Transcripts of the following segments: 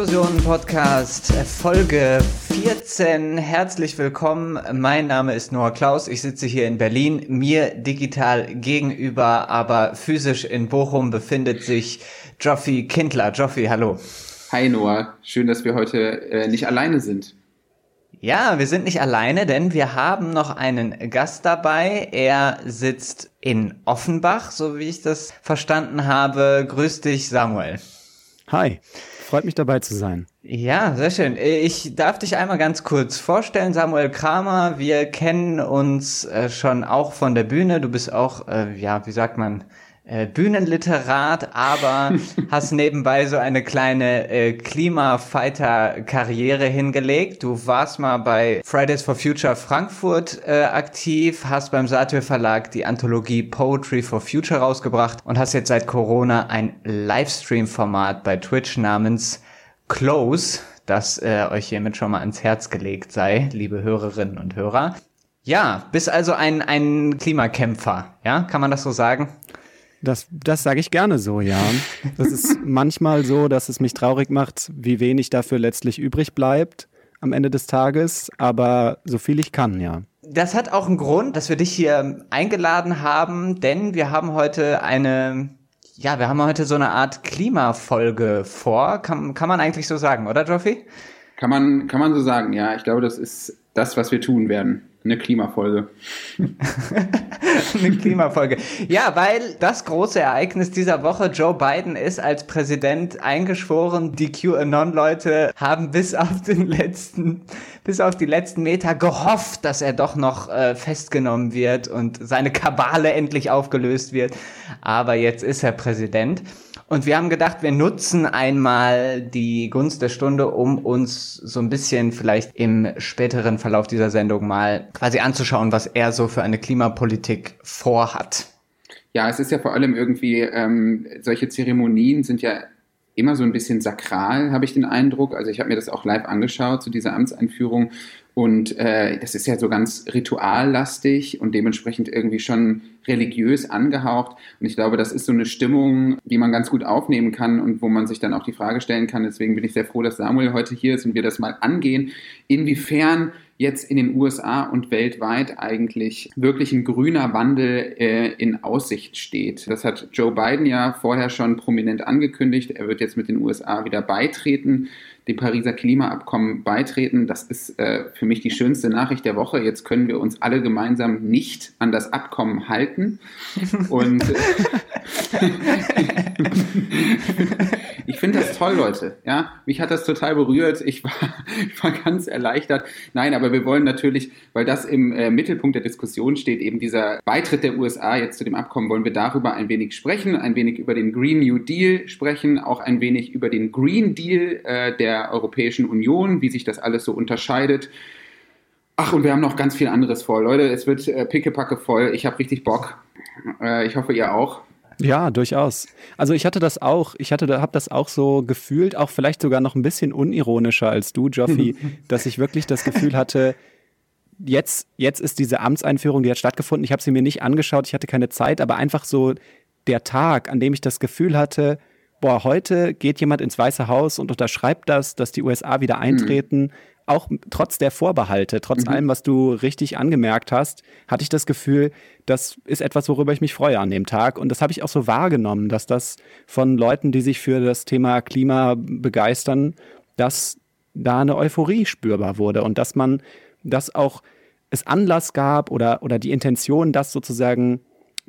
Diskussionen-Podcast, Folge 14. Herzlich willkommen. Mein Name ist Noah Klaus. Ich sitze hier in Berlin. Mir digital gegenüber, aber physisch in Bochum befindet sich Joffi Kindler. Joffi, hallo. Hi Noah. Schön, dass wir heute äh, nicht alleine sind. Ja, wir sind nicht alleine, denn wir haben noch einen Gast dabei. Er sitzt in Offenbach, so wie ich das verstanden habe. Grüß dich, Samuel. Hi. Freut mich dabei zu sein. Ja, sehr schön. Ich darf dich einmal ganz kurz vorstellen, Samuel Kramer. Wir kennen uns äh, schon auch von der Bühne. Du bist auch, äh, ja, wie sagt man, äh, Bühnenliterat, aber hast nebenbei so eine kleine äh, Klimafighter-Karriere hingelegt. Du warst mal bei Fridays for Future Frankfurt äh, aktiv, hast beim Satyr Verlag die Anthologie Poetry for Future rausgebracht und hast jetzt seit Corona ein Livestream-Format bei Twitch namens Close, das äh, euch hiermit schon mal ans Herz gelegt sei, liebe Hörerinnen und Hörer. Ja, bist also ein, ein Klimakämpfer, ja? Kann man das so sagen? Das, das sage ich gerne so, ja. Das ist manchmal so, dass es mich traurig macht, wie wenig dafür letztlich übrig bleibt am Ende des Tages, aber so viel ich kann, ja. Das hat auch einen Grund, dass wir dich hier eingeladen haben, denn wir haben heute eine, ja, wir haben heute so eine Art Klimafolge vor. Kann, kann man eigentlich so sagen, oder, Joffi? Kann man, kann man so sagen, ja. Ich glaube, das ist das, was wir tun werden. Eine Klimafolge. Eine Klimafolge. Ja, weil das große Ereignis dieser Woche, Joe Biden ist als Präsident eingeschworen. Die QAnon-Leute haben bis auf den letzten, bis auf die letzten Meter gehofft, dass er doch noch äh, festgenommen wird und seine Kabale endlich aufgelöst wird. Aber jetzt ist er Präsident. Und wir haben gedacht, wir nutzen einmal die Gunst der Stunde, um uns so ein bisschen vielleicht im späteren Verlauf dieser Sendung mal quasi anzuschauen, was er so für eine Klimapolitik vorhat. Ja, es ist ja vor allem irgendwie, ähm, solche Zeremonien sind ja immer so ein bisschen sakral, habe ich den Eindruck. Also ich habe mir das auch live angeschaut zu dieser Amtseinführung und äh, das ist ja so ganz rituallastig und dementsprechend irgendwie schon religiös angehaucht. Und ich glaube, das ist so eine Stimmung, die man ganz gut aufnehmen kann und wo man sich dann auch die Frage stellen kann. Deswegen bin ich sehr froh, dass Samuel heute hier ist und wir das mal angehen. Inwiefern jetzt in den USA und weltweit eigentlich wirklich ein grüner Wandel äh, in Aussicht steht. Das hat Joe Biden ja vorher schon prominent angekündigt. Er wird jetzt mit den USA wieder beitreten dem Pariser Klimaabkommen beitreten. Das ist äh, für mich die schönste Nachricht der Woche. Jetzt können wir uns alle gemeinsam nicht an das Abkommen halten. Und ich finde das toll, Leute. Ja, mich hat das total berührt. Ich war, ich war ganz erleichtert. Nein, aber wir wollen natürlich, weil das im äh, Mittelpunkt der Diskussion steht, eben dieser Beitritt der USA jetzt zu dem Abkommen, wollen wir darüber ein wenig sprechen, ein wenig über den Green New Deal sprechen, auch ein wenig über den Green Deal, äh, der der Europäischen Union, wie sich das alles so unterscheidet. Ach, und wir haben noch ganz viel anderes vor. Leute, es wird äh, pickepacke voll. Ich habe richtig Bock. Äh, ich hoffe, ihr auch. Ja, durchaus. Also ich hatte das auch, ich hatte, habe das auch so gefühlt, auch vielleicht sogar noch ein bisschen unironischer als du, Joffi, dass ich wirklich das Gefühl hatte, jetzt, jetzt ist diese Amtseinführung, die hat stattgefunden. Ich habe sie mir nicht angeschaut, ich hatte keine Zeit, aber einfach so der Tag, an dem ich das Gefühl hatte, boah, heute geht jemand ins Weiße Haus und unterschreibt das, dass die USA wieder mhm. eintreten. Mhm. Auch trotz der Vorbehalte, trotz mhm. allem, was du richtig angemerkt hast, hatte ich das Gefühl, das ist etwas, worüber ich mich freue an dem Tag. Und das habe ich auch so wahrgenommen, dass das von Leuten, die sich für das Thema Klima begeistern, dass da eine Euphorie spürbar wurde und dass man das auch es Anlass gab oder, oder die Intention, das sozusagen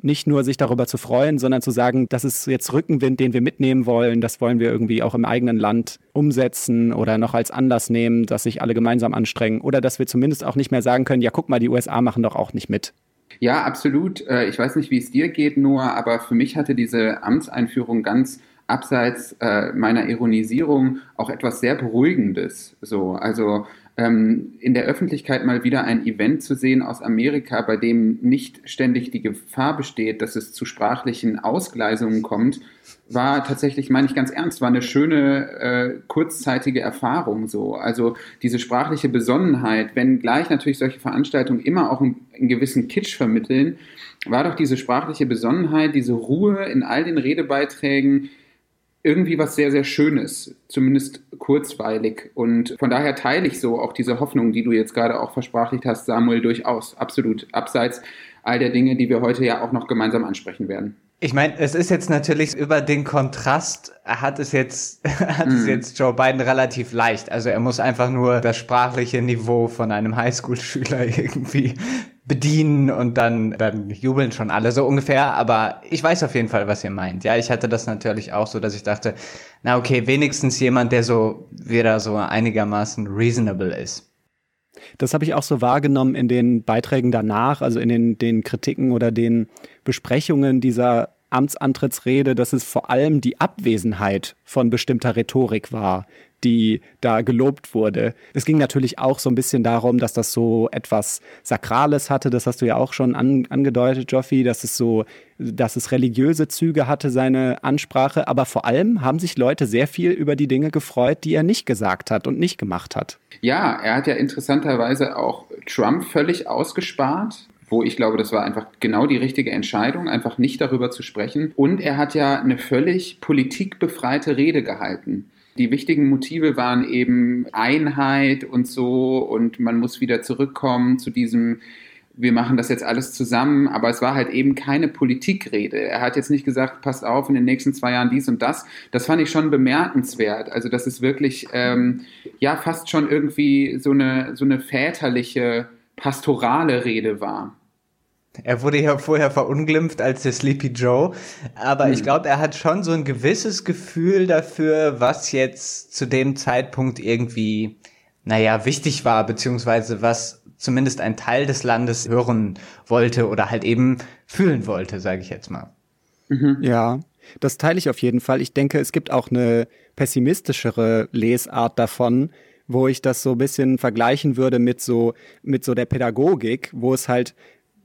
nicht nur sich darüber zu freuen, sondern zu sagen, das ist jetzt Rückenwind, den wir mitnehmen wollen, das wollen wir irgendwie auch im eigenen Land umsetzen oder noch als Anlass nehmen, dass sich alle gemeinsam anstrengen oder dass wir zumindest auch nicht mehr sagen können, ja, guck mal, die USA machen doch auch nicht mit. Ja, absolut. Äh, ich weiß nicht, wie es dir geht, Noah, aber für mich hatte diese Amtseinführung ganz abseits äh, meiner Ironisierung auch etwas sehr Beruhigendes. So, also ähm, in der Öffentlichkeit mal wieder ein Event zu sehen aus Amerika, bei dem nicht ständig die Gefahr besteht, dass es zu sprachlichen Ausgleisungen kommt, war tatsächlich, meine ich ganz ernst, war eine schöne äh, kurzzeitige Erfahrung so. Also diese sprachliche Besonnenheit, wenn gleich natürlich solche Veranstaltungen immer auch einen, einen gewissen Kitsch vermitteln, war doch diese sprachliche Besonnenheit, diese Ruhe in all den Redebeiträgen, irgendwie was sehr, sehr Schönes, zumindest kurzweilig. Und von daher teile ich so auch diese Hoffnung, die du jetzt gerade auch versprachlicht hast, Samuel, durchaus, absolut, abseits all der Dinge, die wir heute ja auch noch gemeinsam ansprechen werden. Ich meine, es ist jetzt natürlich über den Kontrast hat es jetzt hat mm. es mhm. jetzt Joe Biden relativ leicht. Also er muss einfach nur das sprachliche Niveau von einem Highschool-Schüler irgendwie bedienen und dann dann jubeln schon alle so ungefähr. Aber ich weiß auf jeden Fall, was ihr meint. Ja, ich hatte das natürlich auch so, dass ich dachte, na okay, wenigstens jemand, der so wieder so einigermaßen reasonable ist. Das habe ich auch so wahrgenommen in den Beiträgen danach, also in den, den Kritiken oder den Besprechungen dieser Amtsantrittsrede, dass es vor allem die Abwesenheit von bestimmter Rhetorik war, die da gelobt wurde. Es ging natürlich auch so ein bisschen darum, dass das so etwas Sakrales hatte. Das hast du ja auch schon an, angedeutet, Joffi, dass es so, dass es religiöse Züge hatte, seine Ansprache. Aber vor allem haben sich Leute sehr viel über die Dinge gefreut, die er nicht gesagt hat und nicht gemacht hat. Ja, er hat ja interessanterweise auch Trump völlig ausgespart wo ich glaube, das war einfach genau die richtige Entscheidung, einfach nicht darüber zu sprechen. Und er hat ja eine völlig politikbefreite Rede gehalten. Die wichtigen Motive waren eben Einheit und so und man muss wieder zurückkommen zu diesem wir machen das jetzt alles zusammen, aber es war halt eben keine Politikrede. Er hat jetzt nicht gesagt, passt auf, in den nächsten zwei Jahren dies und das. Das fand ich schon bemerkenswert. Also, dass es wirklich, ähm, ja, fast schon irgendwie so eine, so eine väterliche, pastorale Rede war. Er wurde ja vorher verunglimpft als der Sleepy Joe, aber hm. ich glaube, er hat schon so ein gewisses Gefühl dafür, was jetzt zu dem Zeitpunkt irgendwie, naja, wichtig war, beziehungsweise was zumindest ein Teil des Landes hören wollte oder halt eben fühlen wollte, sage ich jetzt mal. Mhm. Ja, das teile ich auf jeden Fall. Ich denke, es gibt auch eine pessimistischere Lesart davon, wo ich das so ein bisschen vergleichen würde mit so, mit so der Pädagogik, wo es halt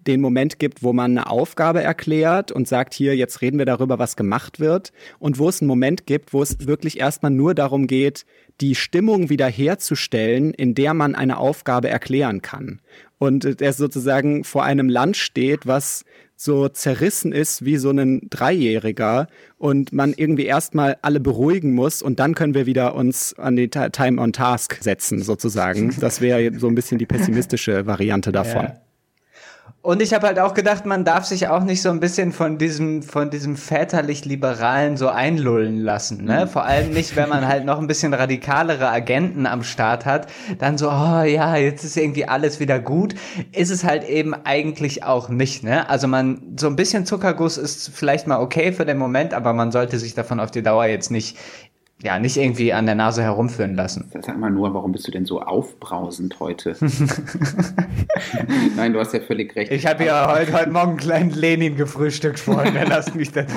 den Moment gibt, wo man eine Aufgabe erklärt und sagt, hier, jetzt reden wir darüber, was gemacht wird. Und wo es einen Moment gibt, wo es wirklich erstmal nur darum geht, die Stimmung wiederherzustellen, in der man eine Aufgabe erklären kann. Und er sozusagen vor einem Land steht, was so zerrissen ist wie so ein Dreijähriger und man irgendwie erstmal alle beruhigen muss und dann können wir wieder uns an die Time on Task setzen, sozusagen. Das wäre so ein bisschen die pessimistische Variante davon. Ja. Und ich habe halt auch gedacht, man darf sich auch nicht so ein bisschen von diesem, von diesem väterlich-liberalen so einlullen lassen. Ne? Mhm. Vor allem nicht, wenn man halt noch ein bisschen radikalere Agenten am Start hat. Dann so, oh ja, jetzt ist irgendwie alles wieder gut. Ist es halt eben eigentlich auch nicht. Ne? Also man, so ein bisschen Zuckerguss ist vielleicht mal okay für den Moment, aber man sollte sich davon auf die Dauer jetzt nicht ja, nicht irgendwie an der Nase herumführen lassen. Sag mal nur, warum bist du denn so aufbrausend heute? Nein, du hast ja völlig recht. Ich habe ja heute, heute Morgen einen kleinen Lenin gefrühstückt, Freunde. Lasst mich denn.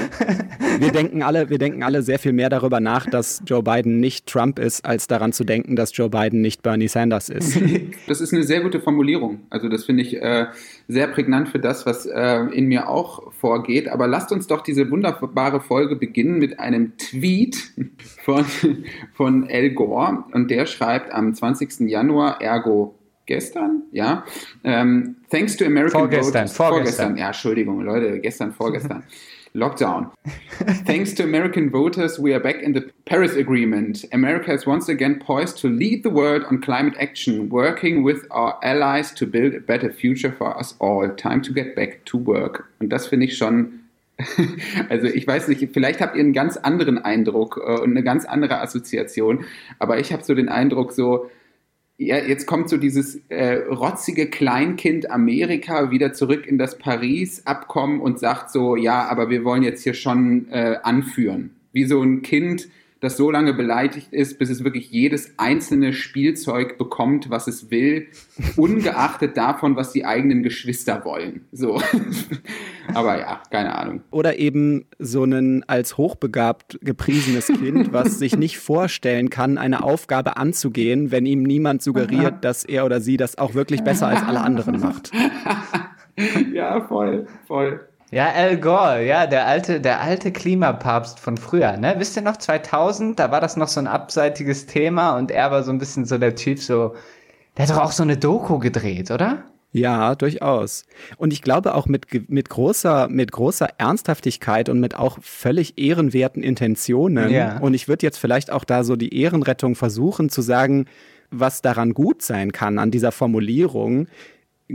wir, denken alle, wir denken alle sehr viel mehr darüber nach, dass Joe Biden nicht Trump ist, als daran zu denken, dass Joe Biden nicht Bernie Sanders ist. Das ist eine sehr gute Formulierung. Also das finde ich äh, sehr prägnant für das, was äh, in mir auch vorgeht. Aber lasst uns doch diese wunderbare Folge beginnen mit einem Tweet von, von Al Gore. Und der schreibt am 20. Januar, ergo gestern, ja. Ähm, thanks to American vorgestern, voters. Vorgestern, vorgestern. Ja, Entschuldigung, Leute, gestern, vorgestern. Lockdown. Thanks to American voters, we are back in the Paris Agreement. America is once again poised to lead the world on climate action, working with our allies to build a better future for us all. Time to get back to work. Und das finde ich schon also ich weiß nicht, vielleicht habt ihr einen ganz anderen Eindruck äh, und eine ganz andere Assoziation, aber ich habe so den Eindruck, so ja, jetzt kommt so dieses äh, rotzige Kleinkind Amerika wieder zurück in das Paris-Abkommen und sagt so, ja, aber wir wollen jetzt hier schon äh, anführen. Wie so ein Kind, das so lange beleidigt ist, bis es wirklich jedes einzelne Spielzeug bekommt, was es will, ungeachtet davon, was die eigenen Geschwister wollen. So. Aber ja, keine Ahnung. Oder eben so ein als hochbegabt gepriesenes Kind, was sich nicht vorstellen kann, eine Aufgabe anzugehen, wenn ihm niemand suggeriert, dass er oder sie das auch wirklich besser als alle anderen macht. ja, voll, voll. Ja, Al Gore, ja, der alte, der alte Klimapapst von früher, ne? Wisst ihr noch, 2000, da war das noch so ein abseitiges Thema und er war so ein bisschen so der Typ so, der hat doch auch so eine Doku gedreht, oder? Ja, durchaus. Und ich glaube auch mit, mit, großer, mit großer Ernsthaftigkeit und mit auch völlig ehrenwerten Intentionen. Ja. Und ich würde jetzt vielleicht auch da so die Ehrenrettung versuchen zu sagen, was daran gut sein kann an dieser Formulierung.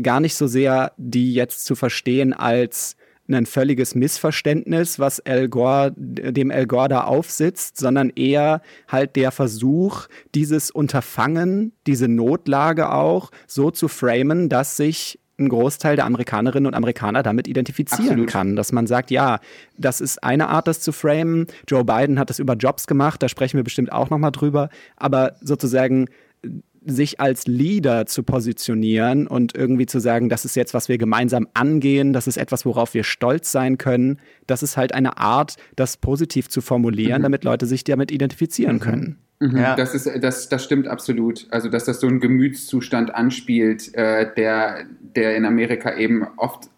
Gar nicht so sehr die jetzt zu verstehen als ein völliges Missverständnis, was Al Gore, dem Al Gore da aufsitzt, sondern eher halt der Versuch, dieses Unterfangen, diese Notlage auch so zu framen, dass sich ein Großteil der Amerikanerinnen und Amerikaner damit identifizieren Absolut. kann. Dass man sagt, ja, das ist eine Art, das zu framen. Joe Biden hat das über Jobs gemacht, da sprechen wir bestimmt auch nochmal drüber. Aber sozusagen sich als Leader zu positionieren und irgendwie zu sagen, das ist jetzt, was wir gemeinsam angehen, das ist etwas, worauf wir stolz sein können. Das ist halt eine Art, das positiv zu formulieren, mhm. damit Leute sich damit identifizieren mhm. können. Mhm, ja. Das, ist, das, das stimmt absolut. Also, dass das so einen Gemütszustand anspielt, äh, der, der in Amerika eben oft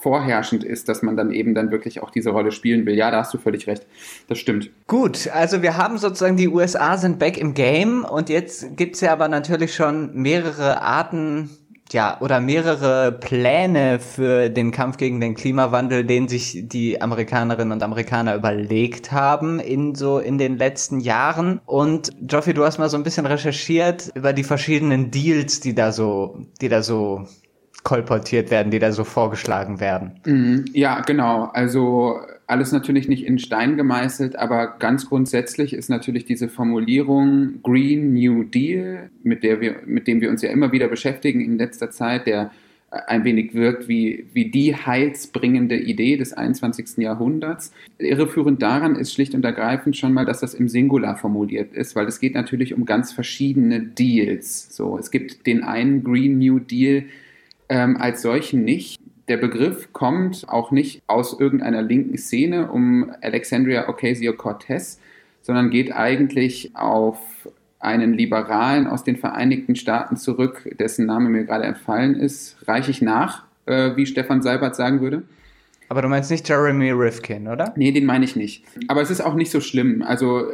vorherrschend ist, dass man dann eben dann wirklich auch diese Rolle spielen will. Ja, da hast du völlig recht. Das stimmt. Gut, also wir haben sozusagen die USA sind back im Game und jetzt gibt's ja aber natürlich schon mehrere Arten ja, oder mehrere Pläne für den Kampf gegen den Klimawandel, den sich die Amerikanerinnen und Amerikaner überlegt haben in so in den letzten Jahren. Und Joffi, du hast mal so ein bisschen recherchiert über die verschiedenen Deals, die da so, die da so kolportiert werden, die da so vorgeschlagen werden. Mhm. Ja, genau. Also alles natürlich nicht in Stein gemeißelt, aber ganz grundsätzlich ist natürlich diese Formulierung Green New Deal, mit der wir, mit dem wir uns ja immer wieder beschäftigen in letzter Zeit, der ein wenig wirkt wie, wie die heilsbringende Idee des 21. Jahrhunderts. Irreführend daran ist schlicht und ergreifend schon mal, dass das im Singular formuliert ist, weil es geht natürlich um ganz verschiedene Deals. So, es gibt den einen Green New Deal, ähm, als solchen nicht. Der Begriff kommt auch nicht aus irgendeiner linken Szene um Alexandria Ocasio-Cortez, sondern geht eigentlich auf einen Liberalen aus den Vereinigten Staaten zurück, dessen Name mir gerade entfallen ist. Reiche ich nach, äh, wie Stefan Seibert sagen würde? Aber du meinst nicht Jeremy Rifkin, oder? Nee, den meine ich nicht. Aber es ist auch nicht so schlimm. Also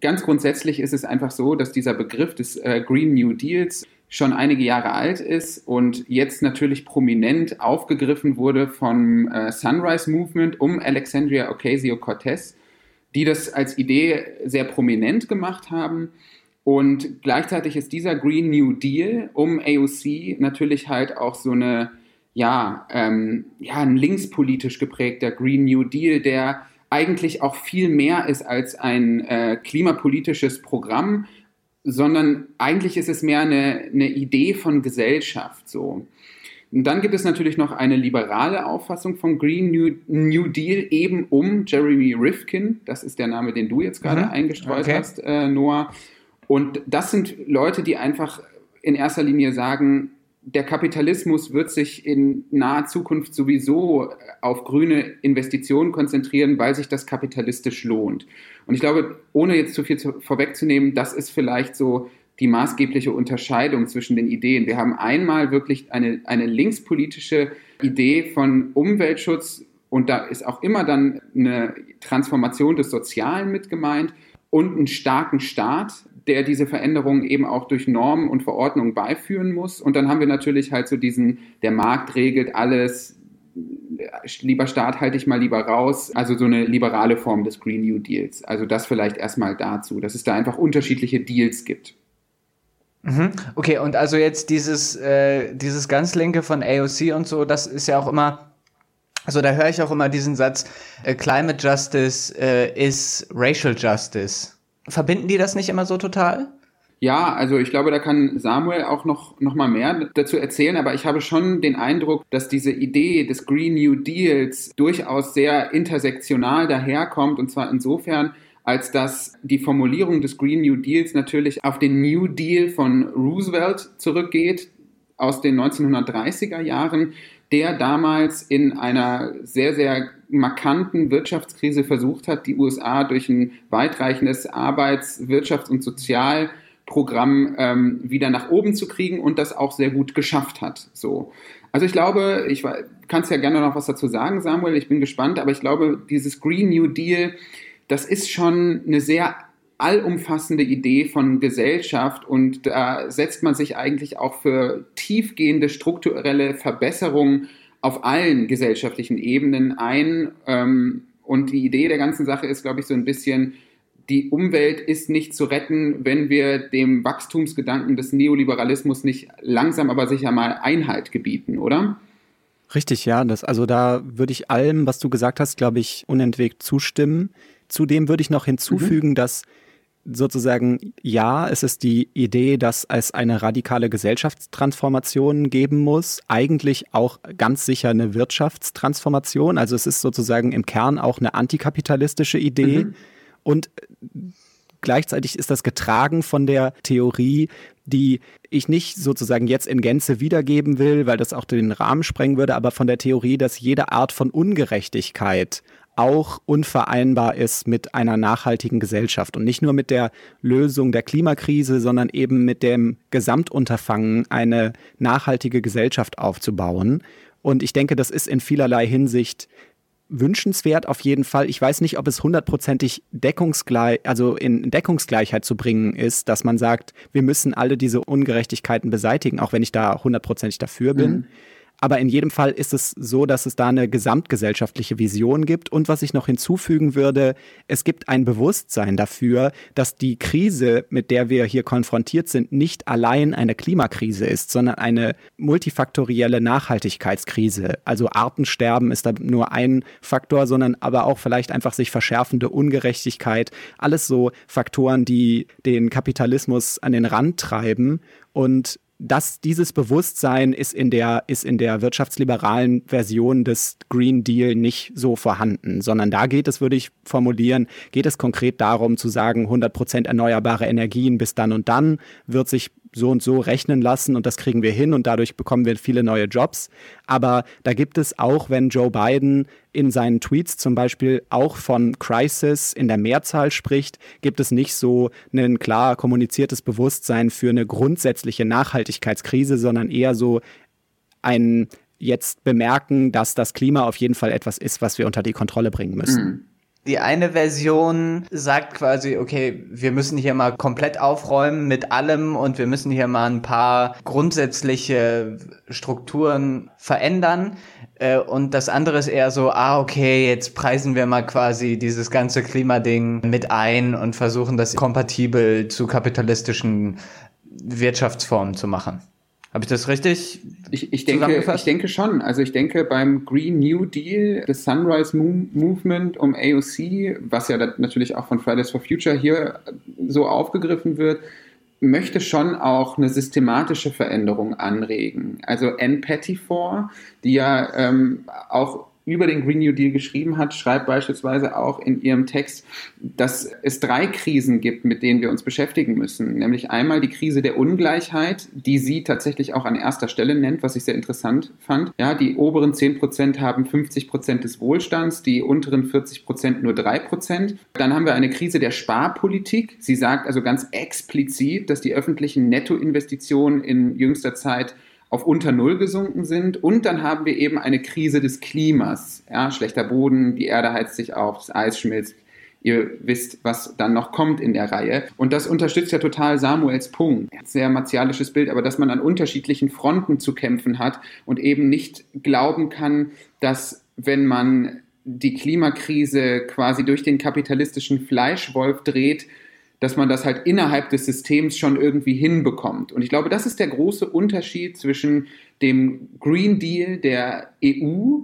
ganz grundsätzlich ist es einfach so, dass dieser Begriff des äh, Green New Deals schon einige Jahre alt ist und jetzt natürlich prominent aufgegriffen wurde vom äh, Sunrise Movement um Alexandria Ocasio-Cortez, die das als Idee sehr prominent gemacht haben. Und gleichzeitig ist dieser Green New Deal um AOC natürlich halt auch so eine, ja, ähm, ja, ein linkspolitisch geprägter Green New Deal, der eigentlich auch viel mehr ist als ein äh, klimapolitisches Programm, sondern eigentlich ist es mehr eine, eine Idee von Gesellschaft so. Und dann gibt es natürlich noch eine liberale Auffassung vom Green New, New, Deal eben um Jeremy Rifkin. Das ist der Name, den du jetzt gerade mhm. eingestreut okay. hast, äh, Noah. Und das sind Leute, die einfach in erster Linie sagen, der Kapitalismus wird sich in naher Zukunft sowieso auf grüne Investitionen konzentrieren, weil sich das kapitalistisch lohnt. Und ich glaube, ohne jetzt zu viel zu, vorwegzunehmen, das ist vielleicht so die maßgebliche Unterscheidung zwischen den Ideen. Wir haben einmal wirklich eine, eine linkspolitische Idee von Umweltschutz und da ist auch immer dann eine Transformation des Sozialen mit gemeint und einen starken Staat, der diese Veränderungen eben auch durch Normen und Verordnungen beiführen muss. Und dann haben wir natürlich halt so diesen, der Markt regelt alles, lieber Staat halte ich mal lieber raus. Also so eine liberale Form des Green New Deals. Also das vielleicht erstmal dazu, dass es da einfach unterschiedliche Deals gibt. Mhm. Okay, und also jetzt dieses, äh, dieses ganz linke von AOC und so, das ist ja auch immer, also da höre ich auch immer diesen Satz, äh, Climate Justice äh, is Racial Justice. Verbinden die das nicht immer so total? Ja, also ich glaube, da kann Samuel auch noch, noch mal mehr dazu erzählen, aber ich habe schon den Eindruck, dass diese Idee des Green New Deals durchaus sehr intersektional daherkommt und zwar insofern, als dass die Formulierung des Green New Deals natürlich auf den New Deal von Roosevelt zurückgeht aus den 1930er Jahren, der damals in einer sehr, sehr markanten Wirtschaftskrise versucht hat, die USA durch ein weitreichendes Arbeits-, Wirtschafts- und Sozial- Programm ähm, wieder nach oben zu kriegen und das auch sehr gut geschafft hat. So. Also ich glaube, ich kann es ja gerne noch was dazu sagen, Samuel, ich bin gespannt, aber ich glaube, dieses Green New Deal, das ist schon eine sehr allumfassende Idee von Gesellschaft und da setzt man sich eigentlich auch für tiefgehende strukturelle Verbesserungen auf allen gesellschaftlichen Ebenen ein. Ähm, und die Idee der ganzen Sache ist, glaube ich, so ein bisschen, die Umwelt ist nicht zu retten, wenn wir dem Wachstumsgedanken des Neoliberalismus nicht langsam aber sicher mal Einhalt gebieten, oder? Richtig, ja. Das, also da würde ich allem, was du gesagt hast, glaube ich, unentwegt zustimmen. Zudem würde ich noch hinzufügen, mhm. dass sozusagen, ja, es ist die Idee, dass es eine radikale Gesellschaftstransformation geben muss. Eigentlich auch ganz sicher eine Wirtschaftstransformation. Also es ist sozusagen im Kern auch eine antikapitalistische Idee. Mhm. Und gleichzeitig ist das getragen von der Theorie, die ich nicht sozusagen jetzt in Gänze wiedergeben will, weil das auch den Rahmen sprengen würde, aber von der Theorie, dass jede Art von Ungerechtigkeit auch unvereinbar ist mit einer nachhaltigen Gesellschaft und nicht nur mit der Lösung der Klimakrise, sondern eben mit dem Gesamtunterfangen, eine nachhaltige Gesellschaft aufzubauen. Und ich denke, das ist in vielerlei Hinsicht wünschenswert auf jeden Fall. Ich weiß nicht, ob es hundertprozentig deckungsgleich, also in Deckungsgleichheit zu bringen ist, dass man sagt, wir müssen alle diese Ungerechtigkeiten beseitigen, auch wenn ich da hundertprozentig dafür bin. Mhm. Aber in jedem Fall ist es so, dass es da eine gesamtgesellschaftliche Vision gibt. Und was ich noch hinzufügen würde, es gibt ein Bewusstsein dafür, dass die Krise, mit der wir hier konfrontiert sind, nicht allein eine Klimakrise ist, sondern eine multifaktorielle Nachhaltigkeitskrise. Also Artensterben ist da nur ein Faktor, sondern aber auch vielleicht einfach sich verschärfende Ungerechtigkeit. Alles so Faktoren, die den Kapitalismus an den Rand treiben. Und dass dieses Bewusstsein ist in der, ist in der wirtschaftsliberalen Version des Green Deal nicht so vorhanden, sondern da geht es, würde ich formulieren, geht es konkret darum zu sagen, 100 Prozent erneuerbare Energien bis dann und dann wird sich so und so rechnen lassen und das kriegen wir hin und dadurch bekommen wir viele neue Jobs. Aber da gibt es auch, wenn Joe Biden in seinen Tweets zum Beispiel auch von Crisis in der Mehrzahl spricht, gibt es nicht so ein klar kommuniziertes Bewusstsein für eine grundsätzliche Nachhaltigkeitskrise, sondern eher so ein jetzt bemerken, dass das Klima auf jeden Fall etwas ist, was wir unter die Kontrolle bringen müssen. Mhm. Die eine Version sagt quasi, okay, wir müssen hier mal komplett aufräumen mit allem und wir müssen hier mal ein paar grundsätzliche Strukturen verändern. Äh, und das andere ist eher so, ah, okay, jetzt preisen wir mal quasi dieses ganze Klimading mit ein und versuchen das kompatibel zu kapitalistischen Wirtschaftsformen zu machen. Habe ich das richtig? Ich, ich, denke, ich denke schon. Also ich denke beim Green New Deal, das Sunrise Movement um AOC, was ja natürlich auch von Fridays for Future hier so aufgegriffen wird, möchte schon auch eine systematische Veränderung anregen. Also Anne Pettifor, die ja ähm, auch über den Green New Deal geschrieben hat, schreibt beispielsweise auch in ihrem Text, dass es drei Krisen gibt, mit denen wir uns beschäftigen müssen. Nämlich einmal die Krise der Ungleichheit, die sie tatsächlich auch an erster Stelle nennt, was ich sehr interessant fand. Ja, die oberen 10 Prozent haben 50 Prozent des Wohlstands, die unteren 40 Prozent nur 3 Prozent. Dann haben wir eine Krise der Sparpolitik. Sie sagt also ganz explizit, dass die öffentlichen Nettoinvestitionen in jüngster Zeit auf unter Null gesunken sind. Und dann haben wir eben eine Krise des Klimas. Ja, schlechter Boden, die Erde heizt sich auf, das Eis schmilzt. Ihr wisst, was dann noch kommt in der Reihe. Und das unterstützt ja total Samuels Punkt. Sehr martialisches Bild, aber dass man an unterschiedlichen Fronten zu kämpfen hat und eben nicht glauben kann, dass wenn man die Klimakrise quasi durch den kapitalistischen Fleischwolf dreht, dass man das halt innerhalb des Systems schon irgendwie hinbekommt. Und ich glaube, das ist der große Unterschied zwischen dem Green Deal der EU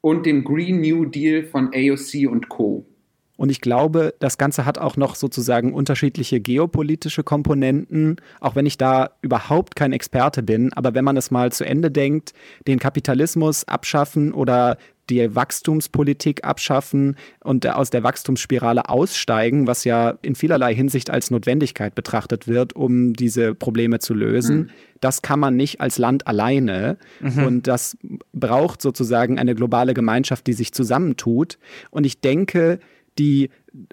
und dem Green New Deal von AOC und Co. Und ich glaube, das Ganze hat auch noch sozusagen unterschiedliche geopolitische Komponenten, auch wenn ich da überhaupt kein Experte bin. Aber wenn man es mal zu Ende denkt, den Kapitalismus abschaffen oder die Wachstumspolitik abschaffen und aus der Wachstumsspirale aussteigen, was ja in vielerlei Hinsicht als Notwendigkeit betrachtet wird, um diese Probleme zu lösen. Mhm. Das kann man nicht als Land alleine. Mhm. Und das braucht sozusagen eine globale Gemeinschaft, die sich zusammentut. Und ich denke, die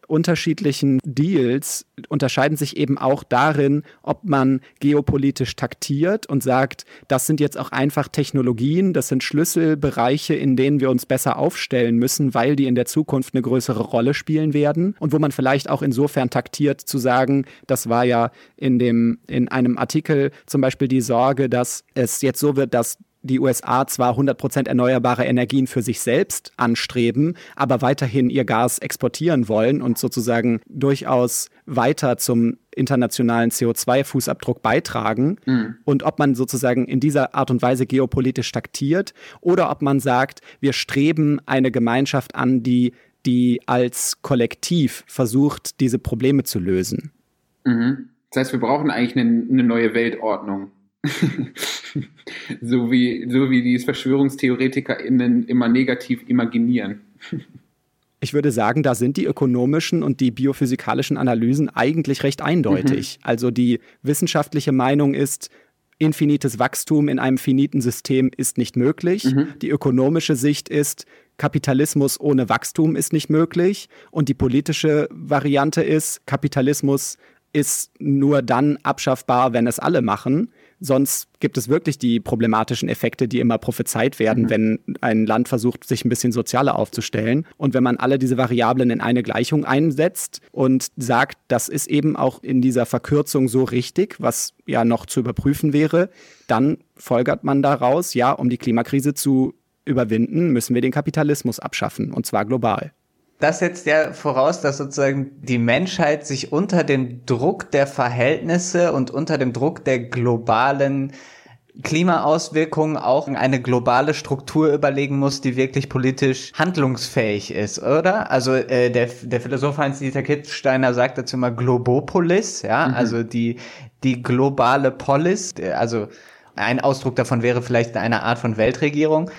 unterschiedlichen Deals unterscheiden sich eben auch darin, ob man geopolitisch taktiert und sagt, das sind jetzt auch einfach Technologien, das sind Schlüsselbereiche, in denen wir uns besser aufstellen müssen, weil die in der Zukunft eine größere Rolle spielen werden. Und wo man vielleicht auch insofern taktiert zu sagen, das war ja in dem in einem Artikel zum Beispiel die Sorge, dass es jetzt so wird, dass die USA zwar 100% erneuerbare Energien für sich selbst anstreben, aber weiterhin ihr Gas exportieren wollen und sozusagen durchaus weiter zum internationalen CO2-Fußabdruck beitragen mhm. und ob man sozusagen in dieser Art und Weise geopolitisch taktiert oder ob man sagt, wir streben eine Gemeinschaft an, die, die als Kollektiv versucht, diese Probleme zu lösen. Mhm. Das heißt, wir brauchen eigentlich eine, eine neue Weltordnung. so, wie, so wie die VerschwörungstheoretikerInnen immer negativ imaginieren. Ich würde sagen, da sind die ökonomischen und die biophysikalischen Analysen eigentlich recht eindeutig. Mhm. Also die wissenschaftliche Meinung ist, infinites Wachstum in einem finiten System ist nicht möglich. Mhm. Die ökonomische Sicht ist, Kapitalismus ohne Wachstum ist nicht möglich. Und die politische Variante ist, Kapitalismus ist nur dann abschaffbar, wenn es alle machen. Sonst gibt es wirklich die problematischen Effekte, die immer prophezeit werden, mhm. wenn ein Land versucht, sich ein bisschen sozialer aufzustellen. Und wenn man alle diese Variablen in eine Gleichung einsetzt und sagt, das ist eben auch in dieser Verkürzung so richtig, was ja noch zu überprüfen wäre, dann folgert man daraus, ja, um die Klimakrise zu überwinden, müssen wir den Kapitalismus abschaffen, und zwar global das setzt ja voraus, dass sozusagen die Menschheit sich unter dem Druck der Verhältnisse und unter dem Druck der globalen Klimaauswirkungen auch eine globale Struktur überlegen muss, die wirklich politisch handlungsfähig ist, oder? Also äh, der, der Philosoph Heinz-Dieter Kittsteiner sagt dazu immer Globopolis, ja, mhm. also die, die globale Polis, also ein Ausdruck davon wäre vielleicht eine Art von Weltregierung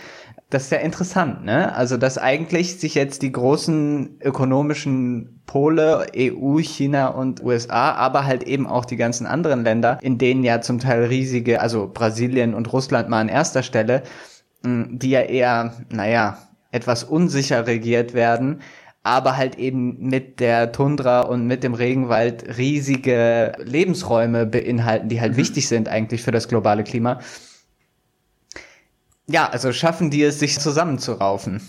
das ist ja interessant, ne? Also, dass eigentlich sich jetzt die großen ökonomischen Pole, EU, China und USA, aber halt eben auch die ganzen anderen Länder, in denen ja zum Teil riesige, also Brasilien und Russland mal an erster Stelle, die ja eher, naja, etwas unsicher regiert werden, aber halt eben mit der Tundra und mit dem Regenwald riesige Lebensräume beinhalten, die halt mhm. wichtig sind eigentlich für das globale Klima. Ja, also schaffen die es, sich zusammenzuraufen?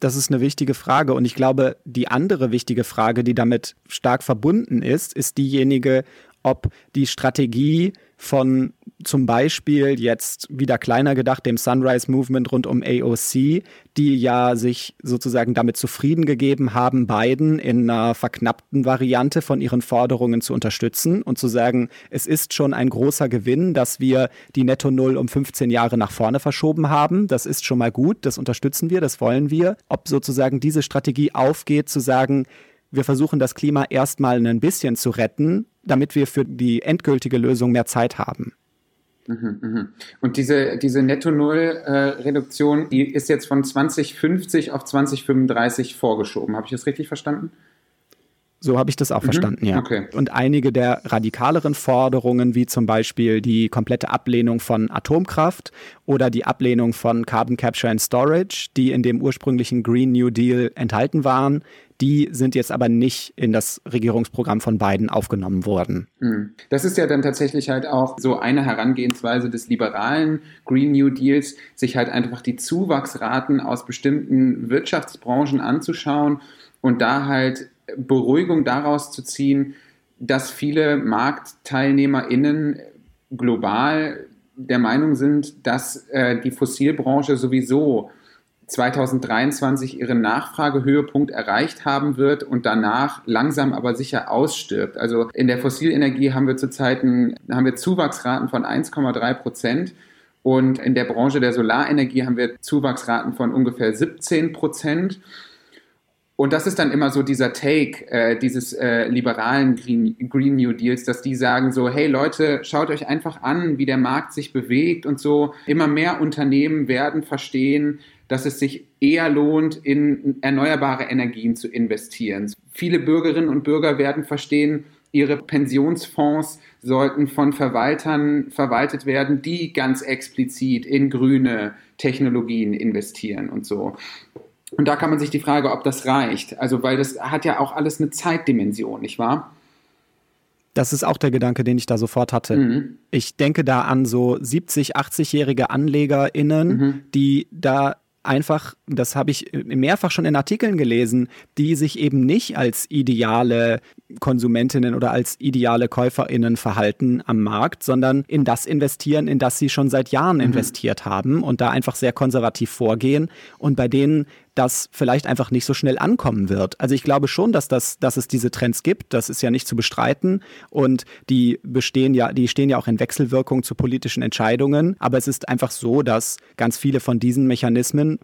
Das ist eine wichtige Frage. Und ich glaube, die andere wichtige Frage, die damit stark verbunden ist, ist diejenige, ob die Strategie von zum Beispiel jetzt wieder kleiner gedacht dem Sunrise Movement rund um AOC, die ja sich sozusagen damit zufrieden gegeben haben, Biden in einer verknappten Variante von ihren Forderungen zu unterstützen und zu sagen, es ist schon ein großer Gewinn, dass wir die Netto Null um 15 Jahre nach vorne verschoben haben. Das ist schon mal gut, das unterstützen wir, das wollen wir. Ob sozusagen diese Strategie aufgeht, zu sagen, wir versuchen das Klima erstmal ein bisschen zu retten, damit wir für die endgültige Lösung mehr Zeit haben. Mhm, mhm. Und diese, diese Netto-Null-Reduktion, die ist jetzt von 2050 auf 2035 vorgeschoben. Habe ich das richtig verstanden? So habe ich das auch mhm. verstanden, ja. Okay. Und einige der radikaleren Forderungen, wie zum Beispiel die komplette Ablehnung von Atomkraft oder die Ablehnung von Carbon Capture and Storage, die in dem ursprünglichen Green New Deal enthalten waren, die sind jetzt aber nicht in das Regierungsprogramm von Biden aufgenommen worden. Hm. Das ist ja dann tatsächlich halt auch so eine Herangehensweise des liberalen Green New Deals, sich halt einfach die Zuwachsraten aus bestimmten Wirtschaftsbranchen anzuschauen und da halt Beruhigung daraus zu ziehen, dass viele MarktteilnehmerInnen global der Meinung sind, dass äh, die Fossilbranche sowieso 2023 ihren Nachfragehöhepunkt erreicht haben wird und danach langsam aber sicher ausstirbt. Also in der Fossilenergie haben wir zurzeit ein, haben wir Zuwachsraten von 1,3 Prozent. Und in der Branche der Solarenergie haben wir Zuwachsraten von ungefähr 17 Prozent. Und das ist dann immer so dieser Take äh, dieses äh, liberalen Green, Green New Deals, dass die sagen so, hey Leute, schaut euch einfach an, wie der Markt sich bewegt und so. Immer mehr Unternehmen werden verstehen, dass es sich eher lohnt, in erneuerbare Energien zu investieren. Viele Bürgerinnen und Bürger werden verstehen, ihre Pensionsfonds sollten von Verwaltern verwaltet werden, die ganz explizit in grüne Technologien investieren und so. Und da kann man sich die Frage, ob das reicht. Also, weil das hat ja auch alles eine Zeitdimension, nicht wahr? Das ist auch der Gedanke, den ich da sofort hatte. Mhm. Ich denke da an so 70, 80-jährige AnlegerInnen, mhm. die da einfach, das habe ich mehrfach schon in Artikeln gelesen, die sich eben nicht als ideale Konsumentinnen oder als ideale Käuferinnen verhalten am Markt, sondern in das investieren, in das sie schon seit Jahren mhm. investiert haben und da einfach sehr konservativ vorgehen und bei denen das vielleicht einfach nicht so schnell ankommen wird. Also ich glaube schon, dass, das, dass es diese Trends gibt, das ist ja nicht zu bestreiten. Und die bestehen ja, die stehen ja auch in Wechselwirkung zu politischen Entscheidungen, aber es ist einfach so, dass ganz viele von diesen Mechanismen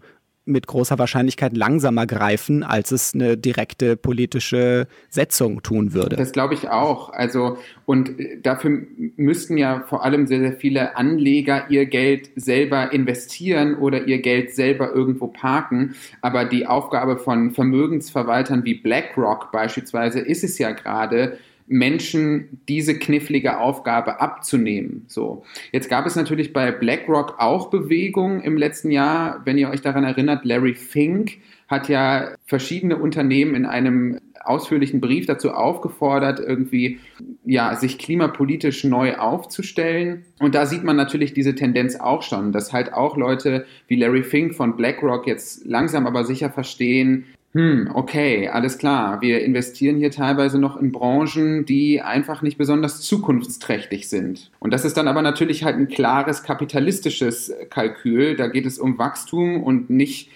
mit großer Wahrscheinlichkeit langsamer greifen, als es eine direkte politische Setzung tun würde. Das glaube ich auch. Also, und dafür müssten ja vor allem sehr, sehr viele Anleger ihr Geld selber investieren oder ihr Geld selber irgendwo parken. Aber die Aufgabe von Vermögensverwaltern wie BlackRock beispielsweise ist es ja gerade, Menschen diese knifflige Aufgabe abzunehmen. So. Jetzt gab es natürlich bei BlackRock auch Bewegungen im letzten Jahr. Wenn ihr euch daran erinnert, Larry Fink hat ja verschiedene Unternehmen in einem ausführlichen Brief dazu aufgefordert, irgendwie ja, sich klimapolitisch neu aufzustellen. Und da sieht man natürlich diese Tendenz auch schon, dass halt auch Leute wie Larry Fink von BlackRock jetzt langsam aber sicher verstehen, hm, okay, alles klar. Wir investieren hier teilweise noch in Branchen, die einfach nicht besonders zukunftsträchtig sind. Und das ist dann aber natürlich halt ein klares kapitalistisches Kalkül. Da geht es um Wachstum und nicht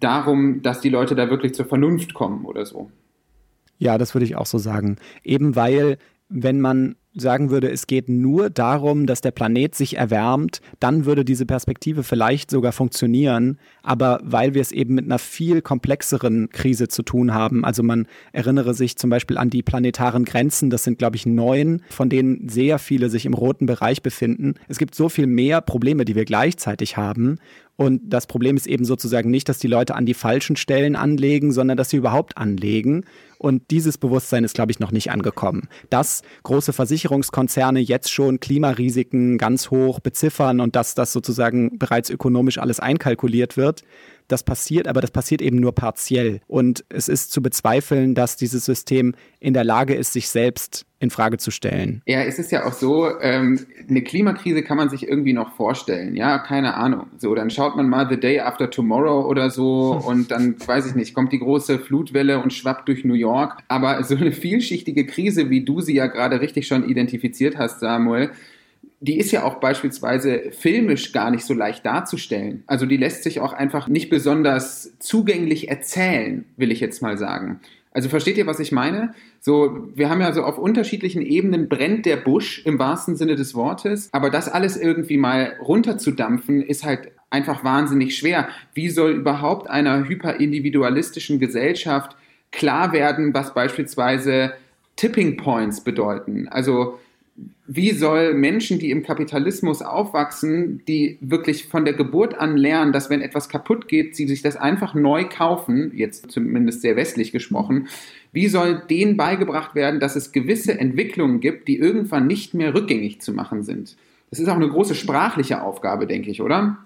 darum, dass die Leute da wirklich zur Vernunft kommen oder so. Ja, das würde ich auch so sagen. Eben weil, wenn man sagen würde, es geht nur darum, dass der Planet sich erwärmt, dann würde diese Perspektive vielleicht sogar funktionieren. Aber weil wir es eben mit einer viel komplexeren Krise zu tun haben, also man erinnere sich zum Beispiel an die planetaren Grenzen, das sind, glaube ich, neun, von denen sehr viele sich im roten Bereich befinden. Es gibt so viel mehr Probleme, die wir gleichzeitig haben. Und das Problem ist eben sozusagen nicht, dass die Leute an die falschen Stellen anlegen, sondern dass sie überhaupt anlegen. Und dieses Bewusstsein ist, glaube ich, noch nicht angekommen. Dass große Versicherungskonzerne jetzt schon Klimarisiken ganz hoch beziffern und dass das sozusagen bereits ökonomisch alles einkalkuliert wird, das passiert, aber das passiert eben nur partiell. Und es ist zu bezweifeln, dass dieses System in der Lage ist, sich selbst in Frage zu stellen. Ja, es ist ja auch so, ähm, eine Klimakrise kann man sich irgendwie noch vorstellen. Ja, keine Ahnung. So, dann schaut man mal The Day After Tomorrow oder so und dann, weiß ich nicht, kommt die große Flutwelle und schwappt durch New York. Aber so eine vielschichtige Krise, wie du sie ja gerade richtig schon identifiziert hast, Samuel, die ist ja auch beispielsweise filmisch gar nicht so leicht darzustellen. Also die lässt sich auch einfach nicht besonders zugänglich erzählen, will ich jetzt mal sagen. Also versteht ihr, was ich meine? So, wir haben ja so auf unterschiedlichen Ebenen brennt der Busch im wahrsten Sinne des Wortes, aber das alles irgendwie mal runterzudampfen, ist halt einfach wahnsinnig schwer. Wie soll überhaupt einer hyperindividualistischen Gesellschaft klar werden, was beispielsweise Tipping Points bedeuten? Also wie soll Menschen, die im Kapitalismus aufwachsen, die wirklich von der Geburt an lernen, dass wenn etwas kaputt geht, sie sich das einfach neu kaufen, jetzt zumindest sehr westlich gesprochen, wie soll denen beigebracht werden, dass es gewisse Entwicklungen gibt, die irgendwann nicht mehr rückgängig zu machen sind? Das ist auch eine große sprachliche Aufgabe, denke ich, oder?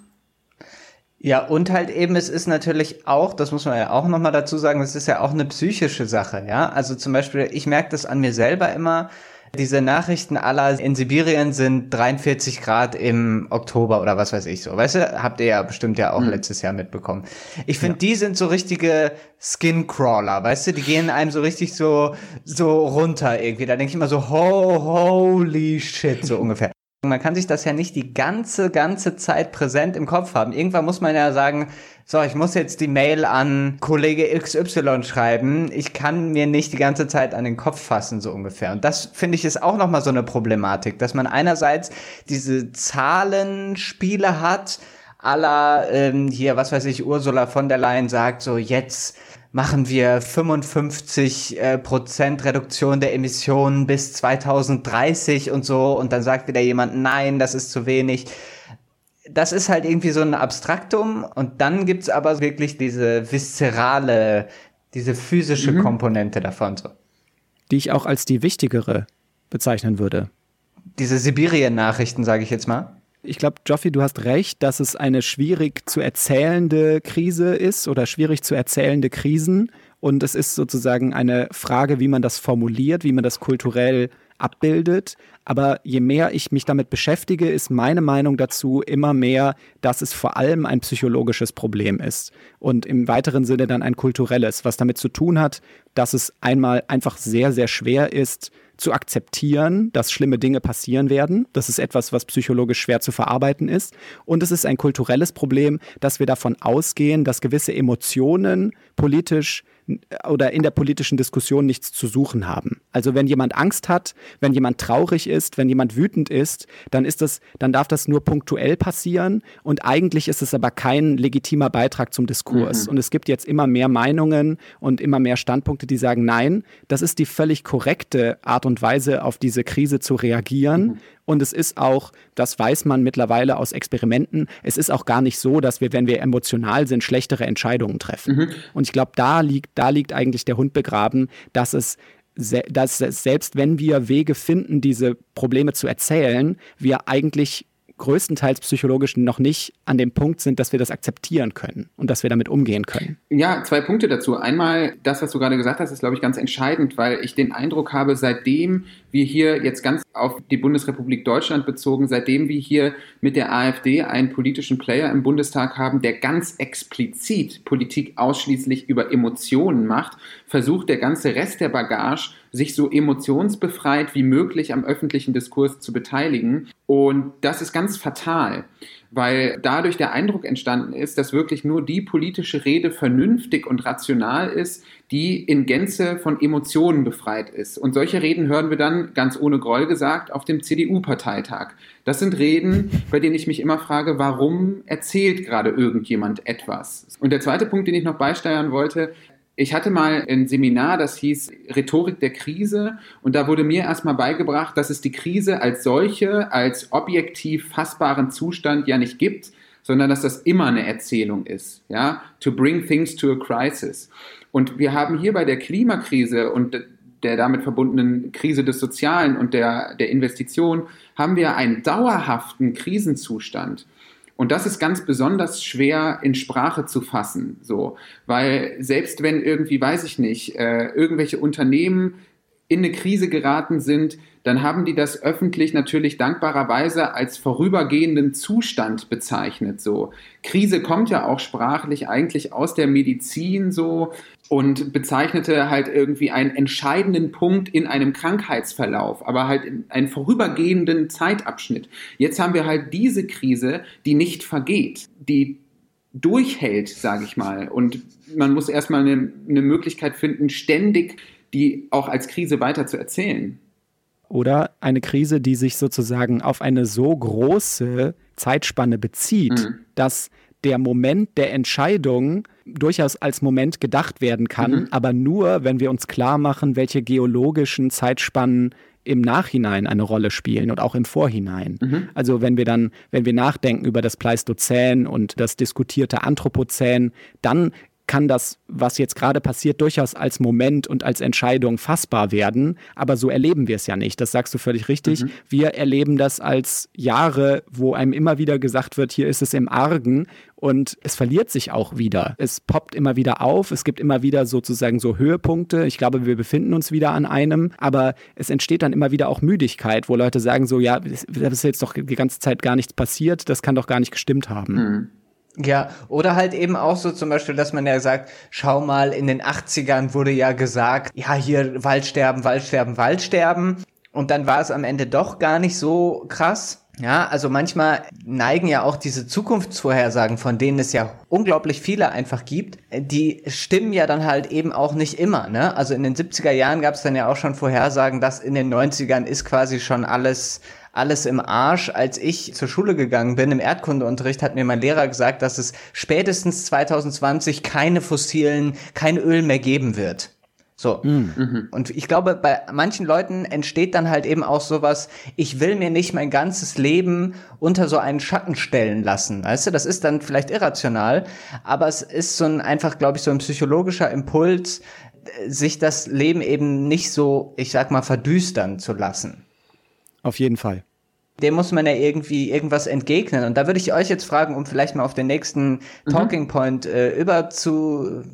Ja, und halt eben, es ist natürlich auch, das muss man ja auch nochmal dazu sagen, es ist ja auch eine psychische Sache, ja. Also zum Beispiel, ich merke das an mir selber immer, diese Nachrichten aller in Sibirien sind 43 Grad im Oktober oder was weiß ich so. Weißt du, habt ihr ja bestimmt ja auch mhm. letztes Jahr mitbekommen. Ich finde, ja. die sind so richtige Skin-Crawler, weißt du, die gehen einem so richtig so, so runter irgendwie. Da denke ich immer so, ho, holy shit, so ungefähr. Man kann sich das ja nicht die ganze, ganze Zeit präsent im Kopf haben. Irgendwann muss man ja sagen, so, ich muss jetzt die Mail an Kollege XY schreiben. Ich kann mir nicht die ganze Zeit an den Kopf fassen, so ungefähr. Und das finde ich ist auch nochmal so eine Problematik, dass man einerseits diese Zahlenspiele hat, aller ähm, hier, was weiß ich, Ursula von der Leyen sagt, so jetzt machen wir 55 äh, Prozent Reduktion der Emissionen bis 2030 und so und dann sagt wieder jemand, nein, das ist zu wenig das ist halt irgendwie so ein Abstraktum und dann gibt's aber wirklich diese viszerale, diese physische mhm. Komponente davon. So. Die ich auch als die wichtigere bezeichnen würde. Diese Sibirien-Nachrichten, sage ich jetzt mal. Ich glaube, Joffi, du hast recht, dass es eine schwierig zu erzählende Krise ist oder schwierig zu erzählende Krisen. Und es ist sozusagen eine Frage, wie man das formuliert, wie man das kulturell abbildet. Aber je mehr ich mich damit beschäftige, ist meine Meinung dazu immer mehr, dass es vor allem ein psychologisches Problem ist und im weiteren Sinne dann ein kulturelles, was damit zu tun hat, dass es einmal einfach sehr, sehr schwer ist, zu akzeptieren, dass schlimme Dinge passieren werden. Das ist etwas, was psychologisch schwer zu verarbeiten ist. Und es ist ein kulturelles Problem, dass wir davon ausgehen, dass gewisse Emotionen politisch oder in der politischen Diskussion nichts zu suchen haben. Also wenn jemand Angst hat, wenn jemand traurig ist, wenn jemand wütend ist, dann ist das, dann darf das nur punktuell passieren und eigentlich ist es aber kein legitimer Beitrag zum Diskurs. Mhm. Und es gibt jetzt immer mehr Meinungen und immer mehr Standpunkte, die sagen, nein, das ist die völlig korrekte Art und Weise, auf diese Krise zu reagieren. Mhm. Und es ist auch, das weiß man mittlerweile aus Experimenten, es ist auch gar nicht so, dass wir, wenn wir emotional sind, schlechtere Entscheidungen treffen. Mhm. Und ich glaube, da liegt, da liegt eigentlich der Hund begraben, dass es dass selbst wenn wir Wege finden, diese Probleme zu erzählen, wir eigentlich größtenteils psychologisch noch nicht an dem Punkt sind, dass wir das akzeptieren können und dass wir damit umgehen können. Ja, zwei Punkte dazu. Einmal, das, was du gerade gesagt hast, ist, glaube ich, ganz entscheidend, weil ich den Eindruck habe, seitdem wir hier jetzt ganz auf die Bundesrepublik Deutschland bezogen, seitdem wir hier mit der AfD einen politischen Player im Bundestag haben, der ganz explizit Politik ausschließlich über Emotionen macht, versucht der ganze Rest der Bagage, sich so emotionsbefreit wie möglich am öffentlichen Diskurs zu beteiligen. Und das ist ganz fatal weil dadurch der Eindruck entstanden ist, dass wirklich nur die politische Rede vernünftig und rational ist, die in Gänze von Emotionen befreit ist. Und solche Reden hören wir dann, ganz ohne Groll gesagt, auf dem CDU-Parteitag. Das sind Reden, bei denen ich mich immer frage, warum erzählt gerade irgendjemand etwas? Und der zweite Punkt, den ich noch beisteuern wollte, ich hatte mal ein Seminar, das hieß Rhetorik der Krise und da wurde mir erstmal beigebracht, dass es die Krise als solche, als objektiv fassbaren Zustand ja nicht gibt, sondern dass das immer eine Erzählung ist, ja, to bring things to a crisis. Und wir haben hier bei der Klimakrise und der damit verbundenen Krise des Sozialen und der, der Investition, haben wir einen dauerhaften Krisenzustand. Und das ist ganz besonders schwer in Sprache zu fassen, so, weil selbst wenn irgendwie, weiß ich nicht, äh, irgendwelche Unternehmen in eine Krise geraten sind, dann haben die das öffentlich natürlich dankbarerweise als vorübergehenden Zustand bezeichnet. So Krise kommt ja auch sprachlich eigentlich aus der Medizin so und bezeichnete halt irgendwie einen entscheidenden Punkt in einem Krankheitsverlauf, aber halt einen vorübergehenden Zeitabschnitt. Jetzt haben wir halt diese Krise, die nicht vergeht, die durchhält, sage ich mal. Und man muss erstmal eine, eine Möglichkeit finden, ständig die auch als Krise weiter zu erzählen. Oder eine Krise, die sich sozusagen auf eine so große Zeitspanne bezieht, mhm. dass der Moment der Entscheidung durchaus als Moment gedacht werden kann, mhm. aber nur, wenn wir uns klar machen, welche geologischen Zeitspannen im Nachhinein eine Rolle spielen und auch im Vorhinein. Mhm. Also wenn wir dann, wenn wir nachdenken über das Pleistozän und das diskutierte Anthropozän, dann kann das, was jetzt gerade passiert, durchaus als Moment und als Entscheidung fassbar werden. Aber so erleben wir es ja nicht. Das sagst du völlig richtig. Mhm. Wir erleben das als Jahre, wo einem immer wieder gesagt wird, hier ist es im Argen. Und es verliert sich auch wieder. Es poppt immer wieder auf. Es gibt immer wieder sozusagen so Höhepunkte. Ich glaube, wir befinden uns wieder an einem. Aber es entsteht dann immer wieder auch Müdigkeit, wo Leute sagen so, ja, das ist jetzt doch die ganze Zeit gar nichts passiert. Das kann doch gar nicht gestimmt haben. Mhm. Ja, oder halt eben auch so zum Beispiel, dass man ja sagt, schau mal, in den 80ern wurde ja gesagt, ja, hier Waldsterben, Waldsterben, Waldsterben. Und dann war es am Ende doch gar nicht so krass. Ja, also manchmal neigen ja auch diese Zukunftsvorhersagen, von denen es ja unglaublich viele einfach gibt, die stimmen ja dann halt eben auch nicht immer. Ne? Also in den 70er Jahren gab es dann ja auch schon Vorhersagen, dass in den 90ern ist quasi schon alles alles im Arsch. Als ich zur Schule gegangen bin, im Erdkundeunterricht, hat mir mein Lehrer gesagt, dass es spätestens 2020 keine fossilen, kein Öl mehr geben wird. So. Mhm. mhm. Und ich glaube, bei manchen Leuten entsteht dann halt eben auch sowas, ich will mir nicht mein ganzes Leben unter so einen Schatten stellen lassen. Weißt du, das ist dann vielleicht irrational, aber es ist so ein einfach, glaube ich, so ein psychologischer Impuls, sich das Leben eben nicht so, ich sag mal, verdüstern zu lassen. Auf jeden Fall. dem muss man ja irgendwie irgendwas entgegnen. Und da würde ich euch jetzt fragen, um vielleicht mal auf den nächsten mhm. Talking Point äh, über zu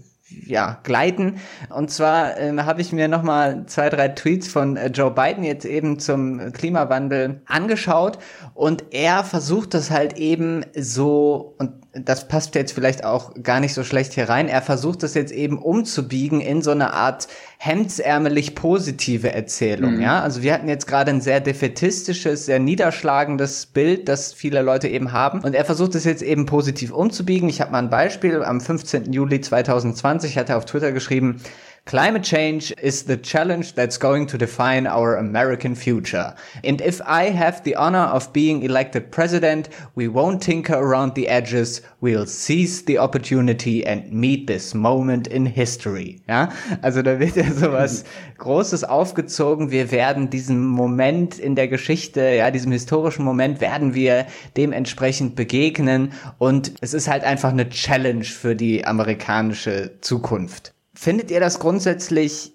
ja, gleiten. Und zwar äh, habe ich mir nochmal zwei, drei Tweets von äh, Joe Biden jetzt eben zum Klimawandel angeschaut und er versucht das halt eben so, und das passt jetzt vielleicht auch gar nicht so schlecht hier rein, er versucht das jetzt eben umzubiegen in so eine Art hemdsärmelig positive Erzählung, mhm. ja. Also wir hatten jetzt gerade ein sehr defetistisches, sehr niederschlagendes Bild, das viele Leute eben haben. Und er versucht es jetzt eben positiv umzubiegen. Ich habe mal ein Beispiel. Am 15. Juli 2020 hat er auf Twitter geschrieben, Climate change is the challenge that's going to define our American future. And if I have the honor of being elected president, we won't tinker around the edges. We'll seize the opportunity and meet this moment in history. Ja, also da wird ja sowas Großes aufgezogen. Wir werden diesem Moment in der Geschichte, ja, diesem historischen Moment werden wir dementsprechend begegnen. Und es ist halt einfach eine Challenge für die amerikanische Zukunft. Findet ihr das grundsätzlich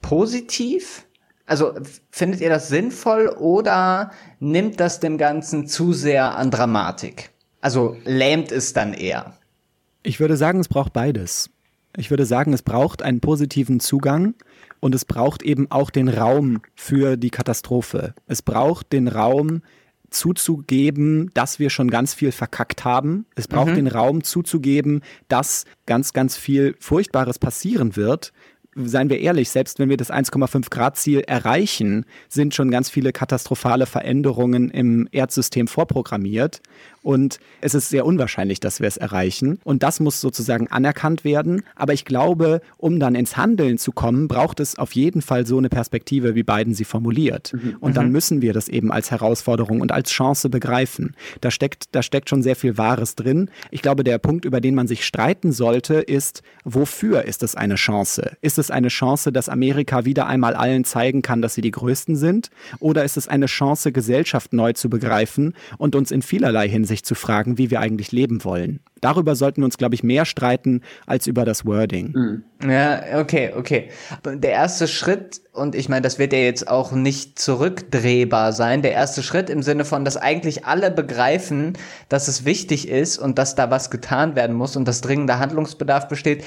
positiv? Also findet ihr das sinnvoll oder nimmt das dem Ganzen zu sehr an Dramatik? Also lähmt es dann eher? Ich würde sagen, es braucht beides. Ich würde sagen, es braucht einen positiven Zugang und es braucht eben auch den Raum für die Katastrophe. Es braucht den Raum, zuzugeben, dass wir schon ganz viel verkackt haben. Es braucht mhm. den Raum zuzugeben, dass ganz, ganz viel Furchtbares passieren wird. Seien wir ehrlich, selbst wenn wir das 1,5 Grad Ziel erreichen, sind schon ganz viele katastrophale Veränderungen im Erdsystem vorprogrammiert. Und es ist sehr unwahrscheinlich, dass wir es erreichen. Und das muss sozusagen anerkannt werden. Aber ich glaube, um dann ins Handeln zu kommen, braucht es auf jeden Fall so eine Perspektive, wie Biden sie formuliert. Mhm. Und dann mhm. müssen wir das eben als Herausforderung und als Chance begreifen. Da steckt, da steckt schon sehr viel Wahres drin. Ich glaube, der Punkt, über den man sich streiten sollte, ist, wofür ist es eine Chance? Ist es eine Chance, dass Amerika wieder einmal allen zeigen kann, dass sie die Größten sind? Oder ist es eine Chance, Gesellschaft neu zu begreifen und uns in vielerlei Hinsicht sich zu fragen, wie wir eigentlich leben wollen. Darüber sollten wir uns, glaube ich, mehr streiten als über das Wording. Mhm. Ja, okay, okay. Der erste Schritt, und ich meine, das wird ja jetzt auch nicht zurückdrehbar sein, der erste Schritt im Sinne von, dass eigentlich alle begreifen, dass es wichtig ist und dass da was getan werden muss und dass dringender Handlungsbedarf besteht.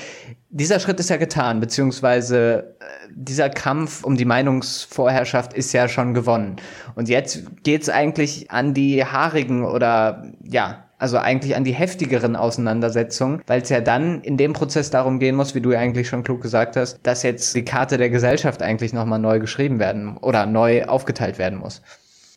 Dieser Schritt ist ja getan, beziehungsweise äh, dieser Kampf um die Meinungsvorherrschaft ist ja schon gewonnen. Und jetzt geht's eigentlich an die haarigen oder ja, also eigentlich an die heftigeren Auseinandersetzungen, weil es ja dann in dem Prozess darum gehen muss, wie du ja eigentlich schon klug gesagt hast, dass jetzt die Karte der Gesellschaft eigentlich nochmal neu geschrieben werden oder neu aufgeteilt werden muss.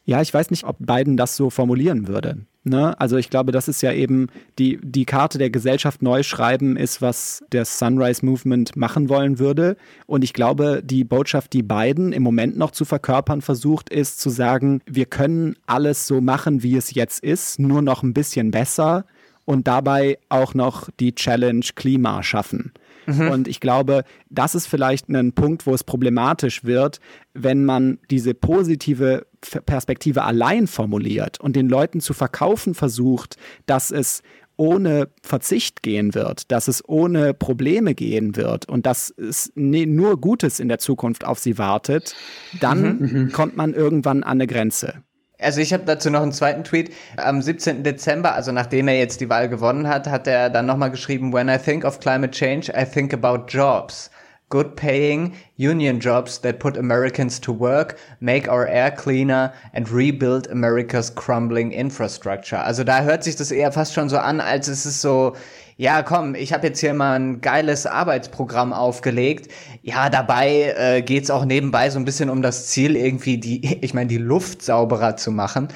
Ja, ich weiß nicht, ob Biden das so formulieren würde. Ne? Also ich glaube, das ist ja eben die, die Karte der Gesellschaft neu schreiben, ist, was der Sunrise Movement machen wollen würde. Und ich glaube, die Botschaft, die Biden im Moment noch zu verkörpern versucht, ist zu sagen, wir können alles so machen, wie es jetzt ist, nur noch ein bisschen besser und dabei auch noch die Challenge Klima schaffen. Mhm. Und ich glaube, das ist vielleicht ein Punkt, wo es problematisch wird, wenn man diese positive Perspektive allein formuliert und den Leuten zu verkaufen versucht, dass es ohne Verzicht gehen wird, dass es ohne Probleme gehen wird und dass es nur Gutes in der Zukunft auf sie wartet, dann mhm. mhm. kommt man irgendwann an eine Grenze. Also ich habe dazu noch einen zweiten Tweet. Am 17. Dezember, also nachdem er jetzt die Wahl gewonnen hat, hat er dann nochmal geschrieben, When I think of climate change, I think about jobs. Good paying union jobs that put Americans to work, make our air cleaner and rebuild America's crumbling infrastructure. Also da hört sich das eher fast schon so an, als es ist so, ja komm, ich habe jetzt hier mal ein geiles Arbeitsprogramm aufgelegt. Ja, dabei äh, geht's auch nebenbei so ein bisschen um das Ziel, irgendwie die, ich meine, die Luft sauberer zu machen.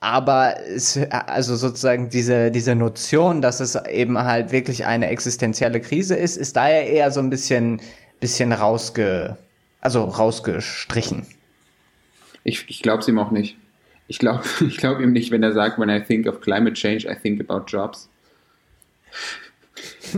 Aber es, also sozusagen diese, diese Notion, dass es eben halt wirklich eine existenzielle Krise ist, ist daher eher so ein bisschen, bisschen rausge, also rausgestrichen. Ich, ich glaube es ihm auch nicht. Ich glaube ich glaub ihm nicht, wenn er sagt, when I think of climate change, I think about jobs.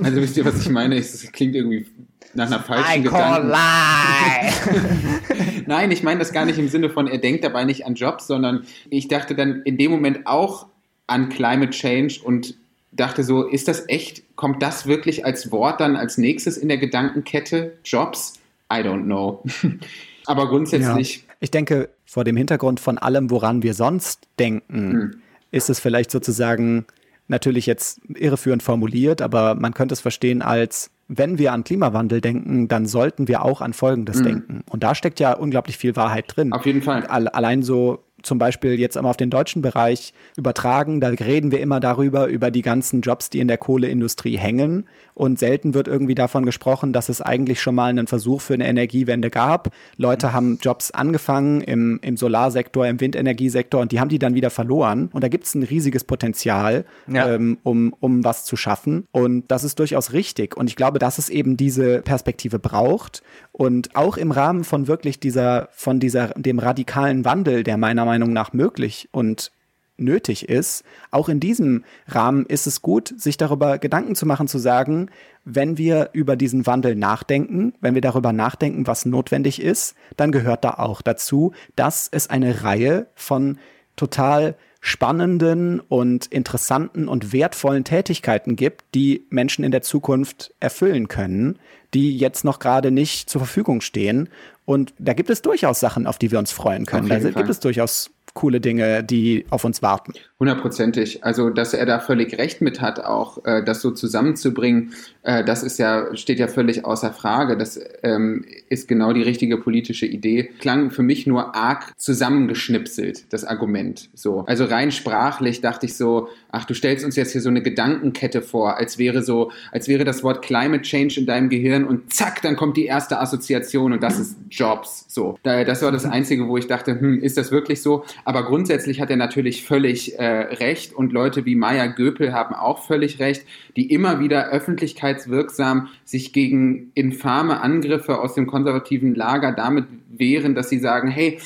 Also wisst ihr, was ich meine? Es klingt irgendwie nach einer falschen I Gedanken. Nein, ich meine das gar nicht im Sinne von, er denkt dabei nicht an Jobs, sondern ich dachte dann in dem Moment auch an Climate Change und dachte so, ist das echt, kommt das wirklich als Wort dann als nächstes in der Gedankenkette? Jobs? I don't know. Aber grundsätzlich. Ja. Ich denke, vor dem Hintergrund von allem, woran wir sonst denken, hm. ist es vielleicht sozusagen natürlich jetzt irreführend formuliert, aber man könnte es verstehen als, wenn wir an Klimawandel denken, dann sollten wir auch an Folgendes mhm. denken. Und da steckt ja unglaublich viel Wahrheit drin. Auf jeden Fall. Allein so zum Beispiel jetzt einmal auf den deutschen Bereich übertragen, da reden wir immer darüber, über die ganzen Jobs, die in der Kohleindustrie hängen. Und selten wird irgendwie davon gesprochen, dass es eigentlich schon mal einen Versuch für eine Energiewende gab. Leute haben Jobs angefangen im, im Solarsektor, im Windenergiesektor und die haben die dann wieder verloren. Und da gibt es ein riesiges Potenzial, ja. ähm, um, um was zu schaffen. Und das ist durchaus richtig. Und ich glaube, dass es eben diese Perspektive braucht. Und auch im Rahmen von wirklich dieser, von dieser, dem radikalen Wandel, der meiner Meinung nach möglich und nötig ist, auch in diesem Rahmen ist es gut, sich darüber Gedanken zu machen, zu sagen, wenn wir über diesen Wandel nachdenken, wenn wir darüber nachdenken, was notwendig ist, dann gehört da auch dazu, dass es eine Reihe von total spannenden und interessanten und wertvollen Tätigkeiten gibt, die Menschen in der Zukunft erfüllen können, die jetzt noch gerade nicht zur Verfügung stehen. Und da gibt es durchaus Sachen, auf die wir uns freuen können. Da gibt es durchaus coole Dinge, die auf uns warten. Hundertprozentig. Also, dass er da völlig recht mit hat, auch äh, das so zusammenzubringen, äh, das ist ja, steht ja völlig außer Frage. Das ähm, ist genau die richtige politische Idee. Klang für mich nur arg zusammengeschnipselt, das Argument. So. Also rein sprachlich dachte ich so, ach, du stellst uns jetzt hier so eine Gedankenkette vor, als wäre so, als wäre das Wort Climate Change in deinem Gehirn und zack, dann kommt die erste Assoziation und das ist Jobs. So. Das war das Einzige, wo ich dachte, hm, ist das wirklich so? Aber grundsätzlich hat er natürlich völlig äh, recht und Leute wie Maya Göpel haben auch völlig recht, die immer wieder öffentlichkeitswirksam sich gegen infame Angriffe aus dem konservativen Lager damit wehren, dass sie sagen, hey,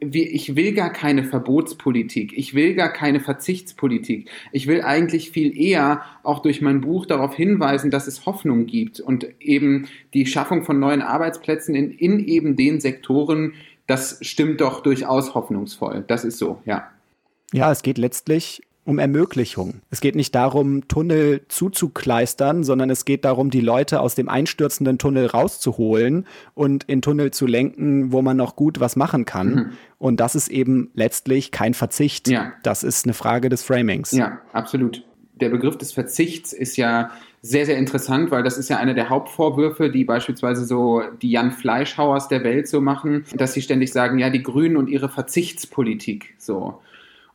ich will gar keine Verbotspolitik, ich will gar keine Verzichtspolitik. Ich will eigentlich viel eher auch durch mein Buch darauf hinweisen, dass es Hoffnung gibt und eben die Schaffung von neuen Arbeitsplätzen in, in eben den Sektoren, das stimmt doch durchaus hoffnungsvoll. Das ist so, ja. Ja, es geht letztlich um Ermöglichung. Es geht nicht darum, Tunnel zuzukleistern, sondern es geht darum, die Leute aus dem einstürzenden Tunnel rauszuholen und in Tunnel zu lenken, wo man noch gut was machen kann. Mhm. Und das ist eben letztlich kein Verzicht. Ja. Das ist eine Frage des Framings. Ja, absolut. Der Begriff des Verzichts ist ja sehr, sehr interessant, weil das ist ja einer der Hauptvorwürfe, die beispielsweise so die Jan Fleischhauers der Welt so machen, dass sie ständig sagen, ja, die Grünen und ihre Verzichtspolitik so.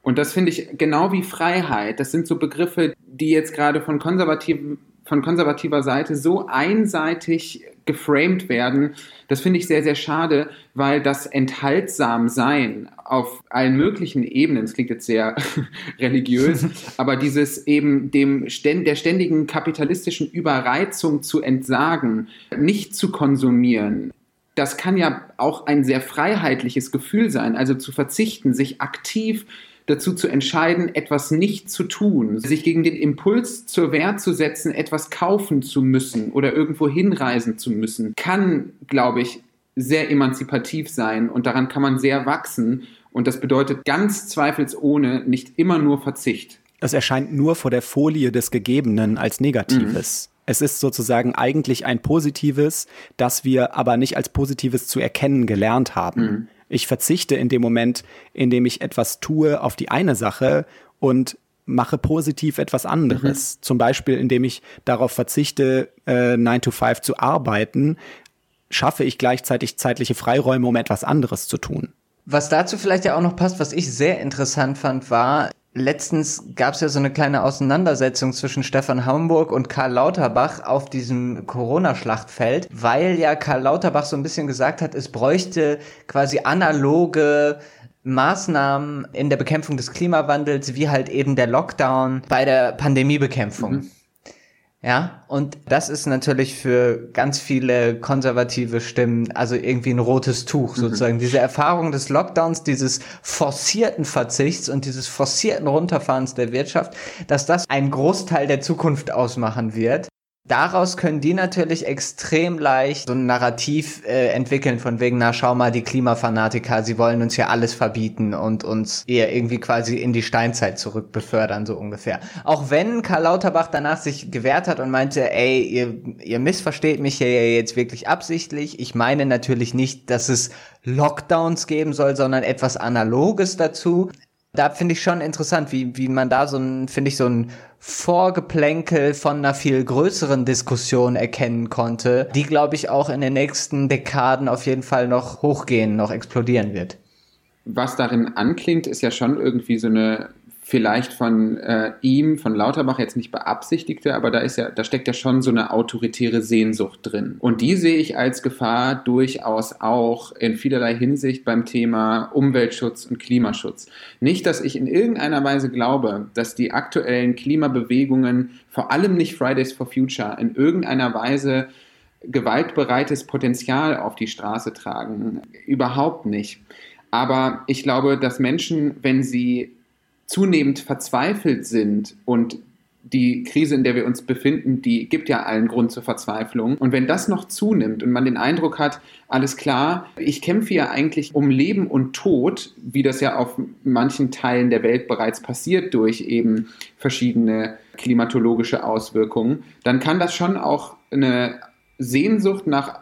Und das finde ich genau wie Freiheit. Das sind so Begriffe, die jetzt gerade von konservativen von konservativer Seite so einseitig geframed werden, das finde ich sehr, sehr schade, weil das enthaltsam sein auf allen möglichen Ebenen, es klingt jetzt sehr religiös, aber dieses eben dem der ständigen kapitalistischen Überreizung zu entsagen, nicht zu konsumieren, das kann ja auch ein sehr freiheitliches Gefühl sein, also zu verzichten, sich aktiv dazu zu entscheiden, etwas nicht zu tun, sich gegen den Impuls zur Wehr zu setzen, etwas kaufen zu müssen oder irgendwo hinreisen zu müssen, kann, glaube ich, sehr emanzipativ sein und daran kann man sehr wachsen. Und das bedeutet ganz zweifelsohne nicht immer nur Verzicht. Es erscheint nur vor der Folie des Gegebenen als Negatives. Mhm. Es ist sozusagen eigentlich ein Positives, das wir aber nicht als Positives zu erkennen gelernt haben. Mhm. Ich verzichte in dem Moment, in dem ich etwas tue, auf die eine Sache und mache positiv etwas anderes. Mhm. Zum Beispiel, indem ich darauf verzichte, äh, 9 to 5 zu arbeiten, schaffe ich gleichzeitig zeitliche Freiräume, um etwas anderes zu tun. Was dazu vielleicht ja auch noch passt, was ich sehr interessant fand, war, Letztens gab es ja so eine kleine Auseinandersetzung zwischen Stefan Hamburg und Karl Lauterbach auf diesem Corona-Schlachtfeld, weil ja Karl Lauterbach so ein bisschen gesagt hat, es bräuchte quasi analoge Maßnahmen in der Bekämpfung des Klimawandels, wie halt eben der Lockdown bei der Pandemiebekämpfung. Mhm. Ja, und das ist natürlich für ganz viele konservative Stimmen also irgendwie ein rotes Tuch mhm. sozusagen. Mhm. Diese Erfahrung des Lockdowns, dieses forcierten Verzichts und dieses forcierten Runterfahrens der Wirtschaft, dass das einen Großteil der Zukunft ausmachen wird. Daraus können die natürlich extrem leicht so ein Narrativ äh, entwickeln von wegen, na schau mal, die Klimafanatiker, sie wollen uns ja alles verbieten und uns eher irgendwie quasi in die Steinzeit zurückbefördern, so ungefähr. Auch wenn Karl Lauterbach danach sich gewehrt hat und meinte, ey, ihr, ihr missversteht mich hier jetzt wirklich absichtlich. Ich meine natürlich nicht, dass es Lockdowns geben soll, sondern etwas Analoges dazu. Da finde ich schon interessant, wie, wie man da so ein, finde ich, so ein Vorgeplänkel von einer viel größeren Diskussion erkennen konnte, die, glaube ich, auch in den nächsten Dekaden auf jeden Fall noch hochgehen, noch explodieren wird. Was darin anklingt, ist ja schon irgendwie so eine vielleicht von äh, ihm, von Lauterbach jetzt nicht beabsichtigte, aber da ist ja, da steckt ja schon so eine autoritäre Sehnsucht drin. Und die sehe ich als Gefahr durchaus auch in vielerlei Hinsicht beim Thema Umweltschutz und Klimaschutz. Nicht, dass ich in irgendeiner Weise glaube, dass die aktuellen Klimabewegungen, vor allem nicht Fridays for Future, in irgendeiner Weise gewaltbereites Potenzial auf die Straße tragen. Überhaupt nicht. Aber ich glaube, dass Menschen, wenn sie zunehmend verzweifelt sind und die Krise, in der wir uns befinden, die gibt ja allen Grund zur Verzweiflung. Und wenn das noch zunimmt und man den Eindruck hat, alles klar, ich kämpfe ja eigentlich um Leben und Tod, wie das ja auf manchen Teilen der Welt bereits passiert durch eben verschiedene klimatologische Auswirkungen, dann kann das schon auch eine Sehnsucht nach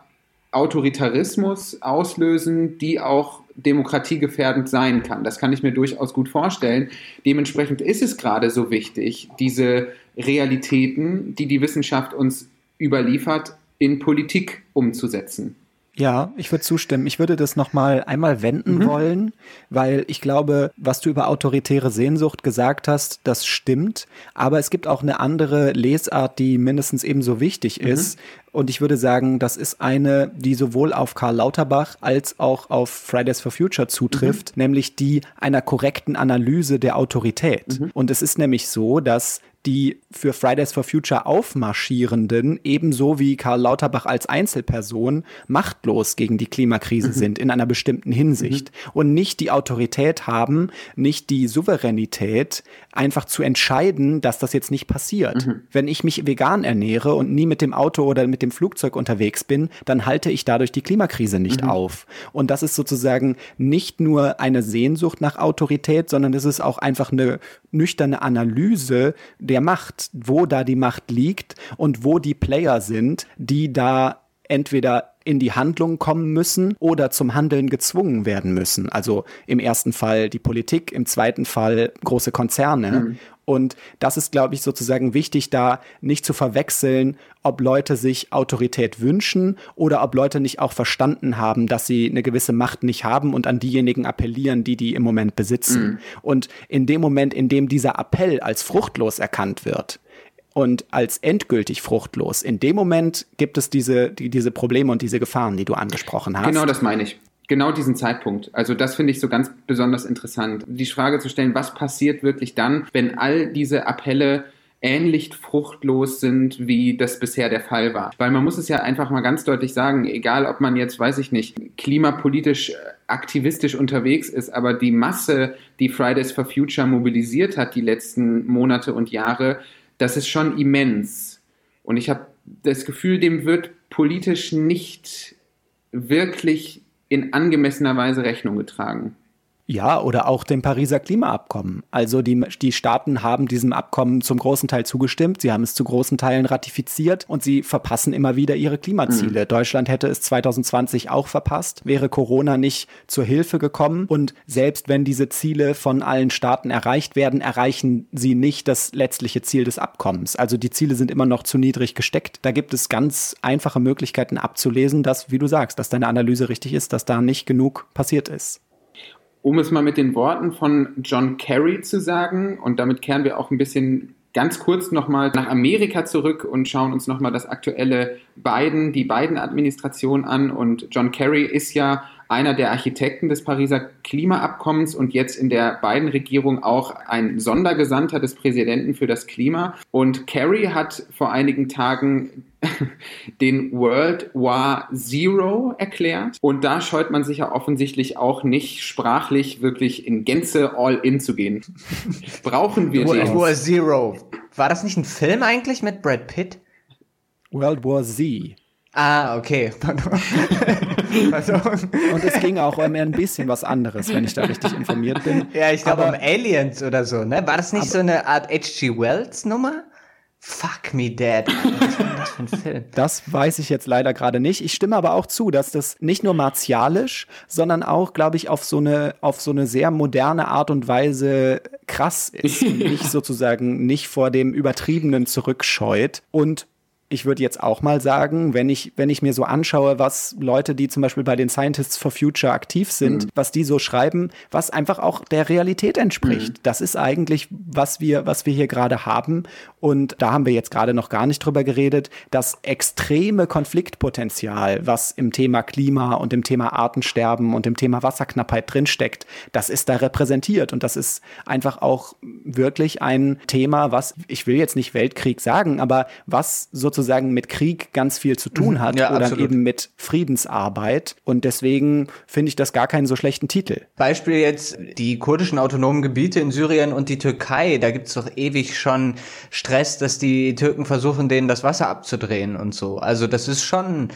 Autoritarismus auslösen, die auch demokratiegefährdend sein kann. Das kann ich mir durchaus gut vorstellen. Dementsprechend ist es gerade so wichtig, diese Realitäten, die die Wissenschaft uns überliefert, in Politik umzusetzen. Ja, ich würde zustimmen. Ich würde das nochmal einmal wenden mhm. wollen, weil ich glaube, was du über autoritäre Sehnsucht gesagt hast, das stimmt. Aber es gibt auch eine andere Lesart, die mindestens ebenso wichtig mhm. ist. Und ich würde sagen, das ist eine, die sowohl auf Karl Lauterbach als auch auf Fridays for Future zutrifft, mhm. nämlich die einer korrekten Analyse der Autorität. Mhm. Und es ist nämlich so, dass die für Fridays for Future Aufmarschierenden ebenso wie Karl Lauterbach als Einzelperson machtlos gegen die Klimakrise mhm. sind in einer bestimmten Hinsicht mhm. und nicht die Autorität haben, nicht die Souveränität, einfach zu entscheiden, dass das jetzt nicht passiert. Mhm. Wenn ich mich vegan ernähre und nie mit dem Auto oder mit dem Flugzeug unterwegs bin, dann halte ich dadurch die Klimakrise nicht mhm. auf. Und das ist sozusagen nicht nur eine Sehnsucht nach Autorität, sondern es ist auch einfach eine nüchterne Analyse der Macht, wo da die Macht liegt und wo die Player sind, die da entweder in die Handlung kommen müssen oder zum Handeln gezwungen werden müssen. Also im ersten Fall die Politik, im zweiten Fall große Konzerne. Mhm. Und das ist, glaube ich, sozusagen wichtig, da nicht zu verwechseln, ob Leute sich Autorität wünschen oder ob Leute nicht auch verstanden haben, dass sie eine gewisse Macht nicht haben und an diejenigen appellieren, die die im Moment besitzen. Mhm. Und in dem Moment, in dem dieser Appell als fruchtlos erkannt wird, und als endgültig fruchtlos. In dem Moment gibt es diese, die, diese Probleme und diese Gefahren, die du angesprochen hast. Genau das meine ich genau diesen Zeitpunkt. Also das finde ich so ganz besonders interessant. Die Frage zu stellen, was passiert wirklich dann, wenn all diese Appelle ähnlich fruchtlos sind, wie das bisher der Fall war. Weil man muss es ja einfach mal ganz deutlich sagen, egal ob man jetzt, weiß ich nicht, klimapolitisch aktivistisch unterwegs ist, aber die Masse, die Fridays for Future mobilisiert hat die letzten Monate und Jahre, das ist schon immens. Und ich habe das Gefühl, dem wird politisch nicht wirklich in angemessener Weise Rechnung getragen. Ja, oder auch dem Pariser Klimaabkommen. Also die, die Staaten haben diesem Abkommen zum großen Teil zugestimmt, sie haben es zu großen Teilen ratifiziert und sie verpassen immer wieder ihre Klimaziele. Mhm. Deutschland hätte es 2020 auch verpasst, wäre Corona nicht zur Hilfe gekommen. Und selbst wenn diese Ziele von allen Staaten erreicht werden, erreichen sie nicht das letztliche Ziel des Abkommens. Also die Ziele sind immer noch zu niedrig gesteckt. Da gibt es ganz einfache Möglichkeiten abzulesen, dass, wie du sagst, dass deine Analyse richtig ist, dass da nicht genug passiert ist um es mal mit den Worten von John Kerry zu sagen, und damit kehren wir auch ein bisschen ganz kurz nochmal nach Amerika zurück und schauen uns nochmal das aktuelle Biden, die Biden-Administration an. Und John Kerry ist ja einer der Architekten des Pariser Klimaabkommens und jetzt in der Biden-Regierung auch ein Sondergesandter des Präsidenten für das Klima. Und Kerry hat vor einigen Tagen den World War Zero erklärt. Und da scheut man sich ja offensichtlich auch nicht sprachlich wirklich in Gänze all in zu gehen. Brauchen wir World War Zero. War das nicht ein Film eigentlich mit Brad Pitt? World War Z. Ah, okay. Und es ging auch um ein bisschen was anderes, wenn ich da richtig informiert bin. Ja, ich glaube um Aliens oder so, ne? War das nicht so eine Art H.G. Wells Nummer? Fuck me dead. Was war das für ein Film? Das weiß ich jetzt leider gerade nicht. Ich stimme aber auch zu, dass das nicht nur martialisch, sondern auch, glaube ich, auf so eine, auf so eine sehr moderne Art und Weise krass ist. nicht sozusagen nicht vor dem Übertriebenen zurückscheut und ich würde jetzt auch mal sagen, wenn ich, wenn ich mir so anschaue, was Leute, die zum Beispiel bei den Scientists for Future aktiv sind, mhm. was die so schreiben, was einfach auch der Realität entspricht. Mhm. Das ist eigentlich, was wir, was wir hier gerade haben. Und da haben wir jetzt gerade noch gar nicht drüber geredet, das extreme Konfliktpotenzial, was im Thema Klima und im Thema Artensterben und im Thema Wasserknappheit drinsteckt, das ist da repräsentiert. Und das ist einfach auch wirklich ein Thema, was, ich will jetzt nicht Weltkrieg sagen, aber was sozusagen sozusagen mit Krieg ganz viel zu tun mhm. hat ja, oder absolut. eben mit Friedensarbeit. Und deswegen finde ich das gar keinen so schlechten Titel. Beispiel jetzt die kurdischen autonomen Gebiete in Syrien und die Türkei. Da gibt es doch ewig schon Stress, dass die Türken versuchen, denen das Wasser abzudrehen und so. Also das ist schon,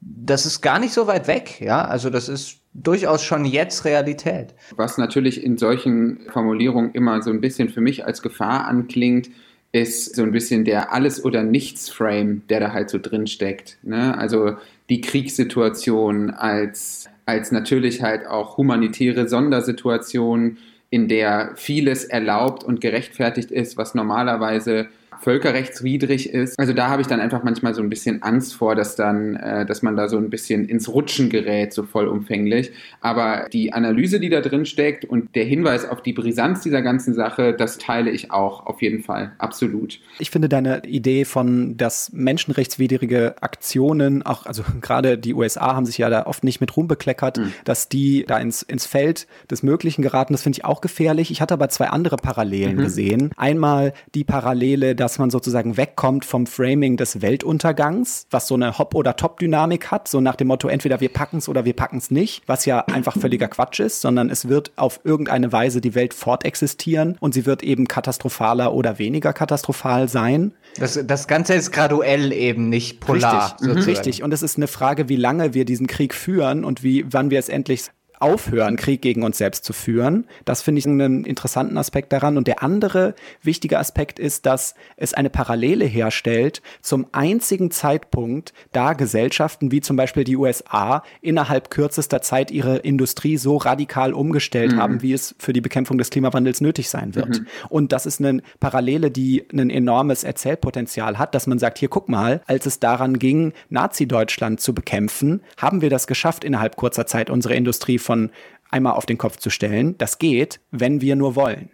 das ist gar nicht so weit weg, ja. Also das ist durchaus schon jetzt Realität. Was natürlich in solchen Formulierungen immer so ein bisschen für mich als Gefahr anklingt, ist so ein bisschen der Alles- oder Nichts-Frame, der da halt so drin steckt. Ne? Also die Kriegssituation als, als natürlich halt auch humanitäre Sondersituation, in der vieles erlaubt und gerechtfertigt ist, was normalerweise völkerrechtswidrig ist. Also da habe ich dann einfach manchmal so ein bisschen Angst vor, dass dann, äh, dass man da so ein bisschen ins Rutschen gerät, so vollumfänglich. Aber die Analyse, die da drin steckt und der Hinweis auf die Brisanz dieser ganzen Sache, das teile ich auch auf jeden Fall, absolut. Ich finde deine Idee von, dass menschenrechtswidrige Aktionen, auch, also gerade die USA haben sich ja da oft nicht mit Ruhm bekleckert, mhm. dass die da ins, ins Feld des Möglichen geraten, das finde ich auch gefährlich. Ich hatte aber zwei andere Parallelen mhm. gesehen. Einmal die Parallele, dass dass man sozusagen wegkommt vom Framing des Weltuntergangs, was so eine Hop- oder Top-Dynamik hat, so nach dem Motto, entweder wir packen es oder wir packen es nicht, was ja einfach völliger Quatsch ist, sondern es wird auf irgendeine Weise die Welt fortexistieren und sie wird eben katastrophaler oder weniger katastrophal sein. Das, das Ganze ist graduell eben nicht polar. Richtig, mhm. richtig. Und es ist eine Frage, wie lange wir diesen Krieg führen und wie, wann wir es endlich aufhören, Krieg gegen uns selbst zu führen. Das finde ich einen interessanten Aspekt daran. Und der andere wichtige Aspekt ist, dass es eine Parallele herstellt zum einzigen Zeitpunkt, da Gesellschaften wie zum Beispiel die USA innerhalb kürzester Zeit ihre Industrie so radikal umgestellt mhm. haben, wie es für die Bekämpfung des Klimawandels nötig sein wird. Mhm. Und das ist eine Parallele, die ein enormes Erzählpotenzial hat, dass man sagt, hier guck mal, als es daran ging, Nazi-Deutschland zu bekämpfen, haben wir das geschafft, innerhalb kurzer Zeit unsere Industrie von von einmal auf den Kopf zu stellen. Das geht, wenn wir nur wollen.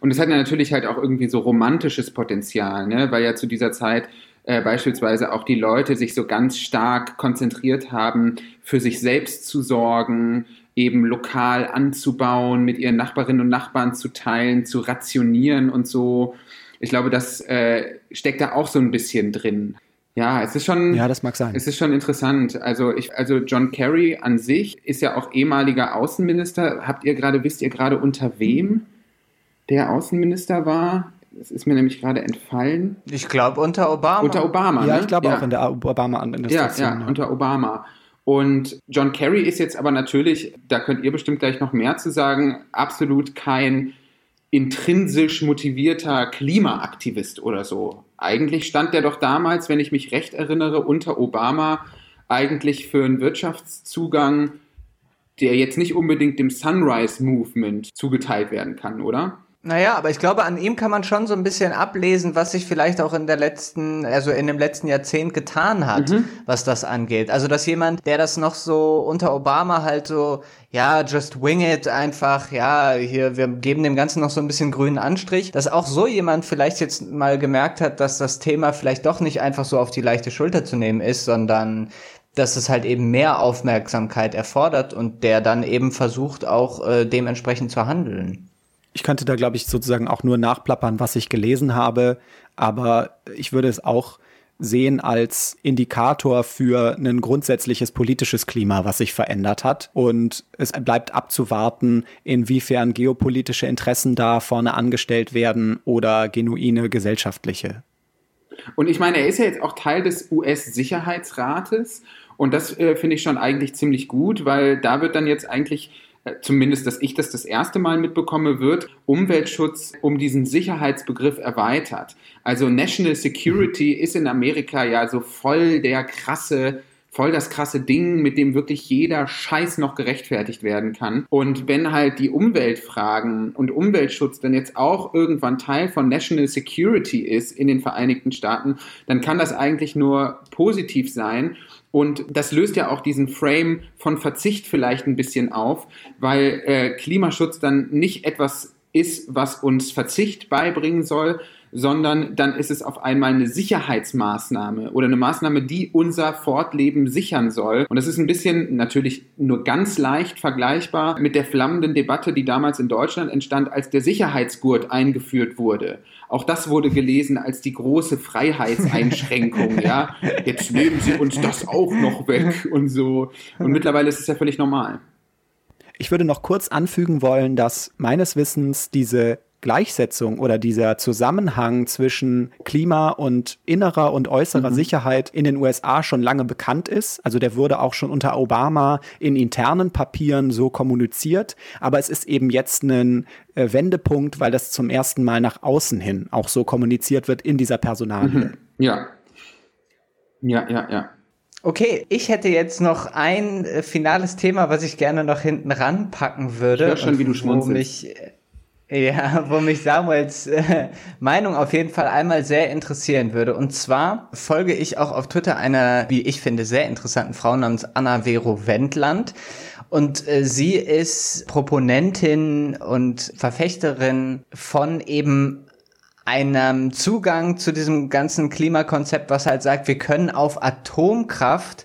Und es hat natürlich halt auch irgendwie so romantisches Potenzial, ne? weil ja zu dieser Zeit äh, beispielsweise auch die Leute sich so ganz stark konzentriert haben, für sich selbst zu sorgen, eben lokal anzubauen, mit ihren Nachbarinnen und Nachbarn zu teilen, zu rationieren und so. Ich glaube, das äh, steckt da auch so ein bisschen drin. Ja, es ist schon. Ja, das mag sein. Es ist schon interessant. Also ich, also John Kerry an sich ist ja auch ehemaliger Außenminister. Habt ihr gerade, wisst ihr gerade unter wem der Außenminister war? Das ist mir nämlich gerade entfallen. Ich glaube unter Obama. Unter Obama. Ja, ne? ich glaube ja. auch in der Obama-Administration. Ja, ja, unter Obama. Und John Kerry ist jetzt aber natürlich, da könnt ihr bestimmt gleich noch mehr zu sagen, absolut kein intrinsisch motivierter Klimaaktivist oder so. Eigentlich stand der doch damals, wenn ich mich recht erinnere, unter Obama eigentlich für einen Wirtschaftszugang, der jetzt nicht unbedingt dem Sunrise Movement zugeteilt werden kann, oder? Naja, aber ich glaube, an ihm kann man schon so ein bisschen ablesen, was sich vielleicht auch in der letzten, also in dem letzten Jahrzehnt getan hat, mhm. was das angeht. Also, dass jemand, der das noch so unter Obama halt so, ja, just wing it einfach, ja, hier, wir geben dem Ganzen noch so ein bisschen grünen Anstrich, dass auch so jemand vielleicht jetzt mal gemerkt hat, dass das Thema vielleicht doch nicht einfach so auf die leichte Schulter zu nehmen ist, sondern dass es halt eben mehr Aufmerksamkeit erfordert und der dann eben versucht, auch äh, dementsprechend zu handeln. Ich könnte da, glaube ich, sozusagen auch nur nachplappern, was ich gelesen habe, aber ich würde es auch sehen als Indikator für ein grundsätzliches politisches Klima, was sich verändert hat. Und es bleibt abzuwarten, inwiefern geopolitische Interessen da vorne angestellt werden oder genuine gesellschaftliche. Und ich meine, er ist ja jetzt auch Teil des US-Sicherheitsrates. Und das äh, finde ich schon eigentlich ziemlich gut, weil da wird dann jetzt eigentlich zumindest, dass ich das das erste Mal mitbekomme, wird Umweltschutz um diesen Sicherheitsbegriff erweitert. Also National Security ist in Amerika ja so voll der krasse voll das krasse Ding, mit dem wirklich jeder Scheiß noch gerechtfertigt werden kann. Und wenn halt die Umweltfragen und Umweltschutz dann jetzt auch irgendwann Teil von National Security ist in den Vereinigten Staaten, dann kann das eigentlich nur positiv sein. Und das löst ja auch diesen Frame von Verzicht vielleicht ein bisschen auf, weil äh, Klimaschutz dann nicht etwas ist, was uns Verzicht beibringen soll, sondern dann ist es auf einmal eine Sicherheitsmaßnahme oder eine Maßnahme, die unser Fortleben sichern soll. Und das ist ein bisschen natürlich nur ganz leicht vergleichbar mit der flammenden Debatte, die damals in Deutschland entstand, als der Sicherheitsgurt eingeführt wurde. Auch das wurde gelesen als die große Freiheitseinschränkung, ja. Jetzt nehmen sie uns das auch noch weg und so. Und mittlerweile ist es ja völlig normal. Ich würde noch kurz anfügen wollen, dass meines Wissens diese Gleichsetzung oder dieser Zusammenhang zwischen Klima und innerer und äußerer mhm. Sicherheit in den USA schon lange bekannt ist. Also der wurde auch schon unter Obama in internen Papieren so kommuniziert. Aber es ist eben jetzt ein äh, Wendepunkt, weil das zum ersten Mal nach außen hin auch so kommuniziert wird in dieser Personalie. Mhm. Ja. Ja, ja, ja. Okay, ich hätte jetzt noch ein äh, finales Thema, was ich gerne noch hinten ranpacken würde. Ich höre schon, wie du schmunzelst. Mich, ja, wo mich Samuels äh, Meinung auf jeden Fall einmal sehr interessieren würde. Und zwar folge ich auch auf Twitter einer, wie ich finde, sehr interessanten Frau namens Anna Vero Wendland. Und äh, sie ist Proponentin und Verfechterin von eben einem Zugang zu diesem ganzen Klimakonzept, was halt sagt, wir können auf Atomkraft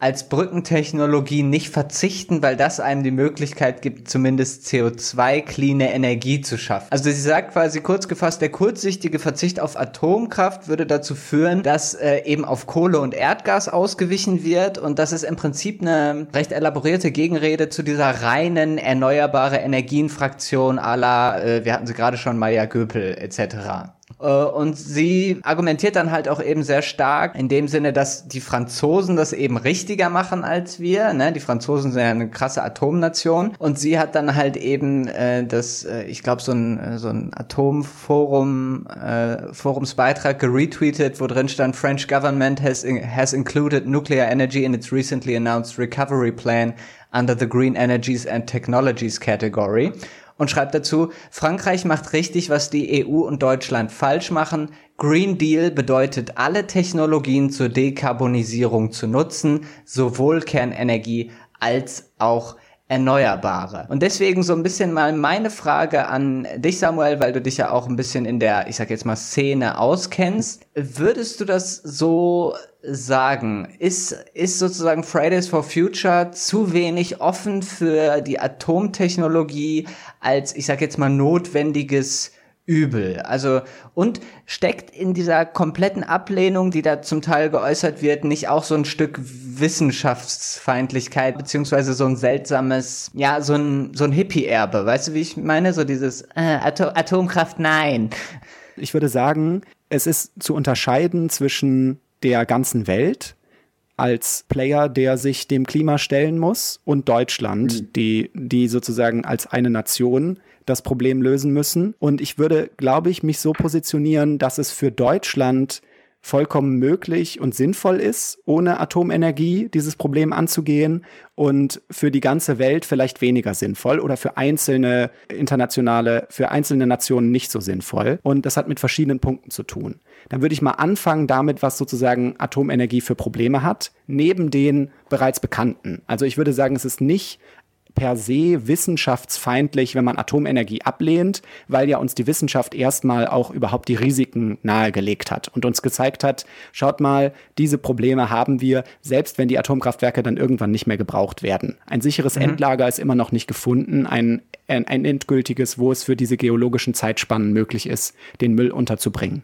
als Brückentechnologie nicht verzichten, weil das einem die Möglichkeit gibt, zumindest CO2-cleane Energie zu schaffen. Also sie sagt quasi kurz gefasst, der kurzsichtige Verzicht auf Atomkraft würde dazu führen, dass äh, eben auf Kohle und Erdgas ausgewichen wird und das ist im Prinzip eine recht elaborierte Gegenrede zu dieser reinen erneuerbare Energienfraktion à la, äh, wir hatten sie gerade schon, Maya Göpel etc. Äh, und sie argumentiert dann halt auch eben sehr stark in dem Sinne, dass die Franzosen das eben richtiger machen als wir. Ne? Die Franzosen sind ja eine krasse Atomnation. Und sie hat dann halt eben äh, das, äh, ich glaube, so ein, äh, so ein Atomforum, äh, Forumsbeitrag geretweetet, wo drin stand, French government has, has included nuclear energy in its recently announced recovery plan under the Green Energies and Technologies category und schreibt dazu, Frankreich macht richtig, was die EU und Deutschland falsch machen. Green Deal bedeutet, alle Technologien zur Dekarbonisierung zu nutzen, sowohl Kernenergie als auch Erneuerbare. Und deswegen so ein bisschen mal meine Frage an dich, Samuel, weil du dich ja auch ein bisschen in der, ich sag jetzt mal, Szene auskennst. Würdest du das so sagen? Ist, ist sozusagen Fridays for Future zu wenig offen für die Atomtechnologie als, ich sag jetzt mal, notwendiges Übel. Also, und steckt in dieser kompletten Ablehnung, die da zum Teil geäußert wird, nicht auch so ein Stück Wissenschaftsfeindlichkeit, beziehungsweise so ein seltsames, ja, so ein, so ein Hippie-Erbe. Weißt du, wie ich meine? So dieses äh, Atom Atomkraft, nein. Ich würde sagen, es ist zu unterscheiden zwischen der ganzen Welt als Player, der sich dem Klima stellen muss, und Deutschland, mhm. die, die sozusagen als eine Nation das Problem lösen müssen. Und ich würde, glaube ich, mich so positionieren, dass es für Deutschland vollkommen möglich und sinnvoll ist, ohne Atomenergie dieses Problem anzugehen und für die ganze Welt vielleicht weniger sinnvoll oder für einzelne internationale, für einzelne Nationen nicht so sinnvoll. Und das hat mit verschiedenen Punkten zu tun. Dann würde ich mal anfangen damit, was sozusagen Atomenergie für Probleme hat, neben den bereits bekannten. Also ich würde sagen, es ist nicht per se wissenschaftsfeindlich, wenn man Atomenergie ablehnt, weil ja uns die Wissenschaft erstmal auch überhaupt die Risiken nahegelegt hat und uns gezeigt hat, schaut mal, diese Probleme haben wir, selbst wenn die Atomkraftwerke dann irgendwann nicht mehr gebraucht werden. Ein sicheres mhm. Endlager ist immer noch nicht gefunden, ein, ein, ein endgültiges, wo es für diese geologischen Zeitspannen möglich ist, den Müll unterzubringen.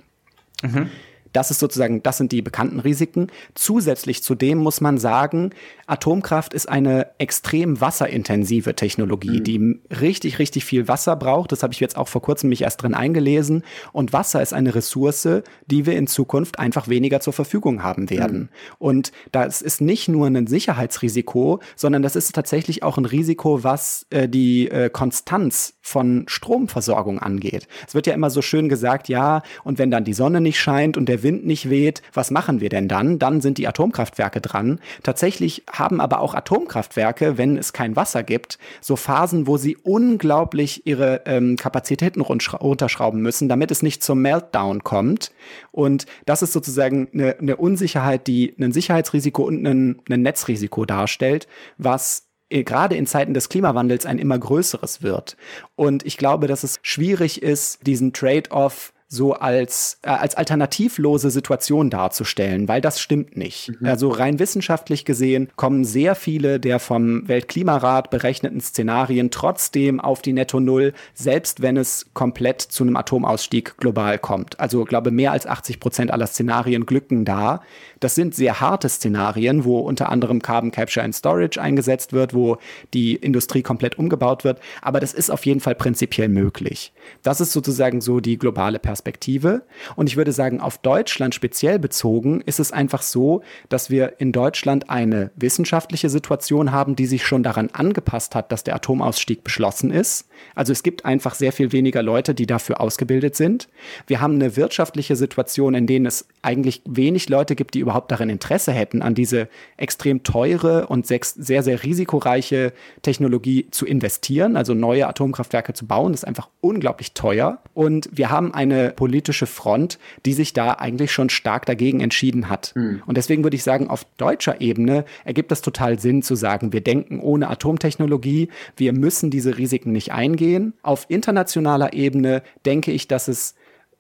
Mhm. Das ist sozusagen, das sind die bekannten Risiken. Zusätzlich zu dem muss man sagen, Atomkraft ist eine extrem wasserintensive Technologie, mhm. die richtig, richtig viel Wasser braucht. Das habe ich jetzt auch vor kurzem mich erst drin eingelesen. Und Wasser ist eine Ressource, die wir in Zukunft einfach weniger zur Verfügung haben werden. Mhm. Und das ist nicht nur ein Sicherheitsrisiko, sondern das ist tatsächlich auch ein Risiko, was äh, die äh, Konstanz von Stromversorgung angeht. Es wird ja immer so schön gesagt, ja, und wenn dann die Sonne nicht scheint und der Wind nicht weht, was machen wir denn dann? Dann sind die Atomkraftwerke dran. Tatsächlich haben aber auch Atomkraftwerke, wenn es kein Wasser gibt, so Phasen, wo sie unglaublich ihre ähm, Kapazitäten runterschrauben müssen, damit es nicht zum Meltdown kommt. Und das ist sozusagen eine, eine Unsicherheit, die ein Sicherheitsrisiko und ein, ein Netzrisiko darstellt, was gerade in Zeiten des Klimawandels ein immer größeres wird. Und ich glaube, dass es schwierig ist, diesen Trade-off so als, äh, als alternativlose Situation darzustellen, weil das stimmt nicht. Mhm. Also rein wissenschaftlich gesehen kommen sehr viele der vom Weltklimarat berechneten Szenarien trotzdem auf die Netto Null, selbst wenn es komplett zu einem Atomausstieg global kommt. Also glaube mehr als 80 Prozent aller Szenarien glücken da. Das sind sehr harte Szenarien, wo unter anderem Carbon Capture and Storage eingesetzt wird, wo die Industrie komplett umgebaut wird. Aber das ist auf jeden Fall prinzipiell möglich. Das ist sozusagen so die globale Perspektive. Und ich würde sagen, auf Deutschland speziell bezogen ist es einfach so, dass wir in Deutschland eine wissenschaftliche Situation haben, die sich schon daran angepasst hat, dass der Atomausstieg beschlossen ist. Also es gibt einfach sehr viel weniger Leute, die dafür ausgebildet sind. Wir haben eine wirtschaftliche Situation, in denen es eigentlich wenig Leute gibt, die überhaupt darin Interesse hätten, an diese extrem teure und sehr, sehr risikoreiche Technologie zu investieren, also neue Atomkraftwerke zu bauen. Das ist einfach unglaublich teuer. Und wir haben eine politische Front, die sich da eigentlich schon stark dagegen entschieden hat. Mhm. Und deswegen würde ich sagen, auf deutscher Ebene ergibt es total Sinn zu sagen, wir denken ohne Atomtechnologie, wir müssen diese Risiken nicht eingehen. Auf internationaler Ebene denke ich, dass es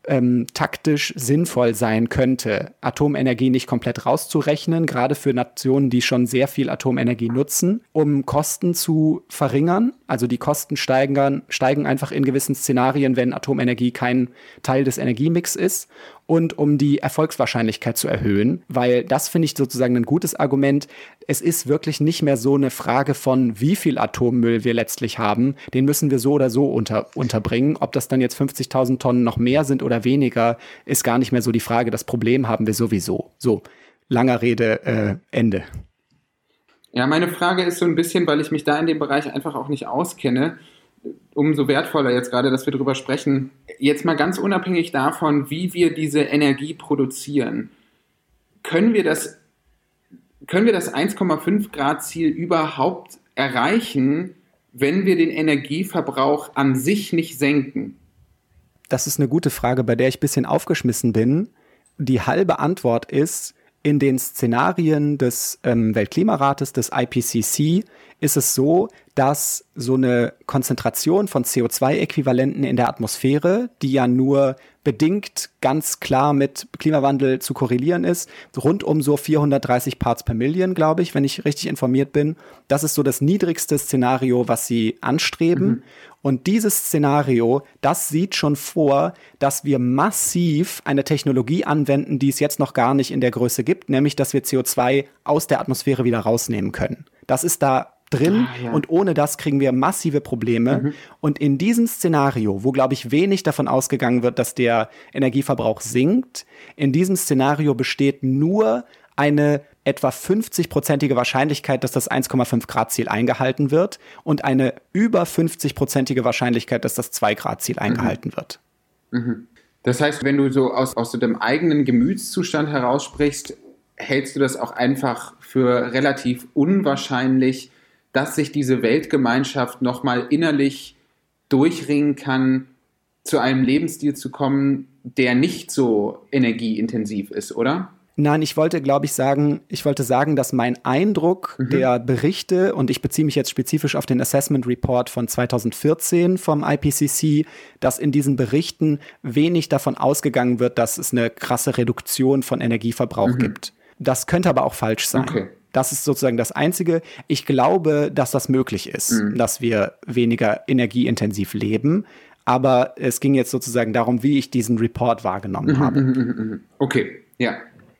ähm, taktisch sinnvoll sein könnte, Atomenergie nicht komplett rauszurechnen, gerade für Nationen, die schon sehr viel Atomenergie nutzen, um Kosten zu verringern. Also die Kosten steigen, steigen einfach in gewissen Szenarien, wenn Atomenergie kein Teil des Energiemix ist und um die Erfolgswahrscheinlichkeit zu erhöhen, weil das finde ich sozusagen ein gutes Argument. Es ist wirklich nicht mehr so eine Frage von, wie viel Atommüll wir letztlich haben. Den müssen wir so oder so unter, unterbringen. Ob das dann jetzt 50.000 Tonnen noch mehr sind oder weniger, ist gar nicht mehr so die Frage. Das Problem haben wir sowieso. So, langer Rede, äh, Ende. Ja, meine Frage ist so ein bisschen, weil ich mich da in dem Bereich einfach auch nicht auskenne umso wertvoller jetzt gerade, dass wir darüber sprechen. Jetzt mal ganz unabhängig davon, wie wir diese Energie produzieren, können wir das, das 1,5 Grad Ziel überhaupt erreichen, wenn wir den Energieverbrauch an sich nicht senken? Das ist eine gute Frage, bei der ich ein bisschen aufgeschmissen bin. Die halbe Antwort ist, in den Szenarien des ähm, Weltklimarates, des IPCC, ist es so, dass so eine Konzentration von CO2-Äquivalenten in der Atmosphäre, die ja nur bedingt ganz klar mit Klimawandel zu korrelieren ist, rund um so 430 Parts per Million, glaube ich, wenn ich richtig informiert bin. Das ist so das niedrigste Szenario, was sie anstreben. Mhm. Und dieses Szenario, das sieht schon vor, dass wir massiv eine Technologie anwenden, die es jetzt noch gar nicht in der Größe gibt, nämlich dass wir CO2 aus der Atmosphäre wieder rausnehmen können. Das ist da drin ah, ja. und ohne das kriegen wir massive Probleme. Mhm. Und in diesem Szenario, wo, glaube ich, wenig davon ausgegangen wird, dass der Energieverbrauch sinkt, in diesem Szenario besteht nur eine etwa 50-prozentige Wahrscheinlichkeit, dass das 1,5 Grad Ziel eingehalten wird und eine über 50-prozentige Wahrscheinlichkeit, dass das 2 Grad Ziel mhm. eingehalten mhm. wird. Mhm. Das heißt, wenn du so aus, aus so dem eigenen Gemütszustand heraussprichst, hältst du das auch einfach für relativ unwahrscheinlich, dass sich diese Weltgemeinschaft nochmal innerlich durchringen kann, zu einem Lebensstil zu kommen, der nicht so energieintensiv ist, oder? Nein, ich wollte, glaube ich, sagen, ich wollte sagen, dass mein Eindruck mhm. der Berichte, und ich beziehe mich jetzt spezifisch auf den Assessment Report von 2014 vom IPCC, dass in diesen Berichten wenig davon ausgegangen wird, dass es eine krasse Reduktion von Energieverbrauch mhm. gibt. Das könnte aber auch falsch sein. Okay. Das ist sozusagen das Einzige. Ich glaube, dass das möglich ist, mhm. dass wir weniger energieintensiv leben. Aber es ging jetzt sozusagen darum, wie ich diesen Report wahrgenommen Mhm, habe. mhm, mhm. Okay, ja.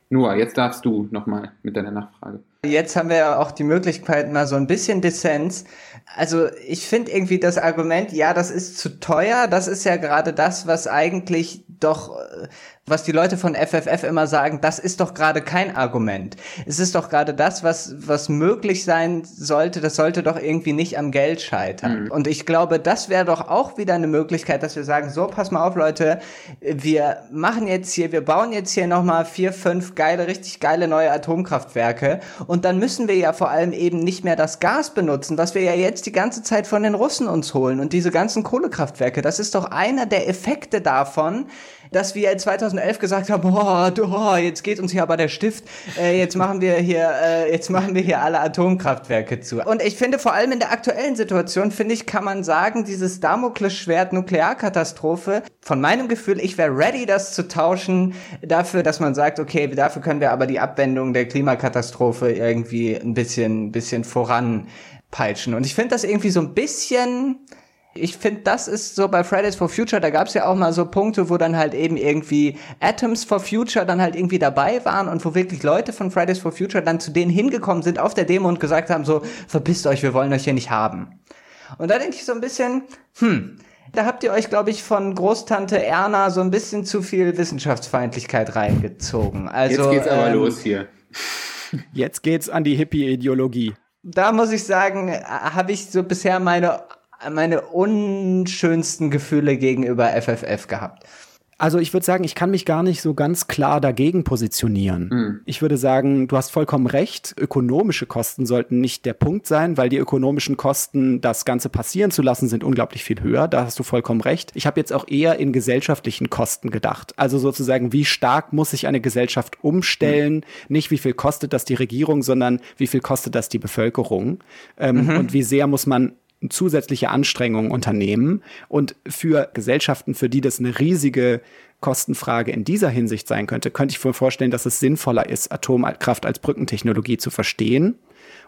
Noah, jetzt darfst du nochmal mit deiner Nachfrage. Jetzt haben wir ja auch die Möglichkeit, mal so ein bisschen Dissens. Also ich finde irgendwie das Argument, ja, das ist zu teuer, das ist ja gerade das, was eigentlich doch, äh, was die Leute von FFF immer sagen, das ist doch gerade kein Argument. Es ist doch gerade das, was, was möglich sein sollte, das sollte doch irgendwie nicht am Geld scheitern. Mhm. Und ich glaube, das wäre doch auch wieder eine Möglichkeit, dass wir sagen, so, pass mal auf, Leute, wir machen jetzt hier, wir bauen jetzt hier nochmal vier, fünf geile, richtig geile neue Atomkraftwerke und dann müssen wir ja vor allem eben nicht mehr das Gas benutzen, was wir ja jetzt die ganze Zeit von den Russen uns holen und diese ganzen Kohlekraftwerke. Das ist doch einer der Effekte davon, dass wir 2011 gesagt haben, oh, oh, jetzt geht uns hier aber der Stift, äh, jetzt machen wir hier, äh, jetzt machen wir hier alle Atomkraftwerke zu. Und ich finde vor allem in der aktuellen Situation, finde ich, kann man sagen, dieses Damoklesschwert Nuklearkatastrophe, von meinem Gefühl, ich wäre ready, das zu tauschen dafür, dass man sagt, okay, dafür können wir aber die Abwendung der Klimakatastrophe irgendwie ein bisschen, bisschen voranpeitschen. Und ich finde das irgendwie so ein bisschen, ich finde, das ist so bei Fridays for Future, da gab es ja auch mal so Punkte, wo dann halt eben irgendwie Atoms for Future dann halt irgendwie dabei waren und wo wirklich Leute von Fridays for Future dann zu denen hingekommen sind auf der Demo und gesagt haben, so, verpisst euch, wir wollen euch hier nicht haben. Und da denke ich so ein bisschen, hm, da habt ihr euch, glaube ich, von Großtante Erna so ein bisschen zu viel Wissenschaftsfeindlichkeit reingezogen. Also, Jetzt geht's aber ähm, los hier. Jetzt geht's an die Hippie-Ideologie. Da muss ich sagen, äh, habe ich so bisher meine meine unschönsten Gefühle gegenüber FFF gehabt. Also ich würde sagen, ich kann mich gar nicht so ganz klar dagegen positionieren. Mhm. Ich würde sagen, du hast vollkommen recht, ökonomische Kosten sollten nicht der Punkt sein, weil die ökonomischen Kosten, das Ganze passieren zu lassen, sind unglaublich viel höher. Da hast du vollkommen recht. Ich habe jetzt auch eher in gesellschaftlichen Kosten gedacht. Also sozusagen, wie stark muss sich eine Gesellschaft umstellen? Nicht wie viel kostet das die Regierung, sondern wie viel kostet das die Bevölkerung? Ähm, Und wie sehr muss man zusätzliche Anstrengungen unternehmen und für Gesellschaften, für die das eine riesige Kostenfrage in dieser Hinsicht sein könnte, könnte ich mir vorstellen, dass es sinnvoller ist, Atomkraft als Brückentechnologie zu verstehen.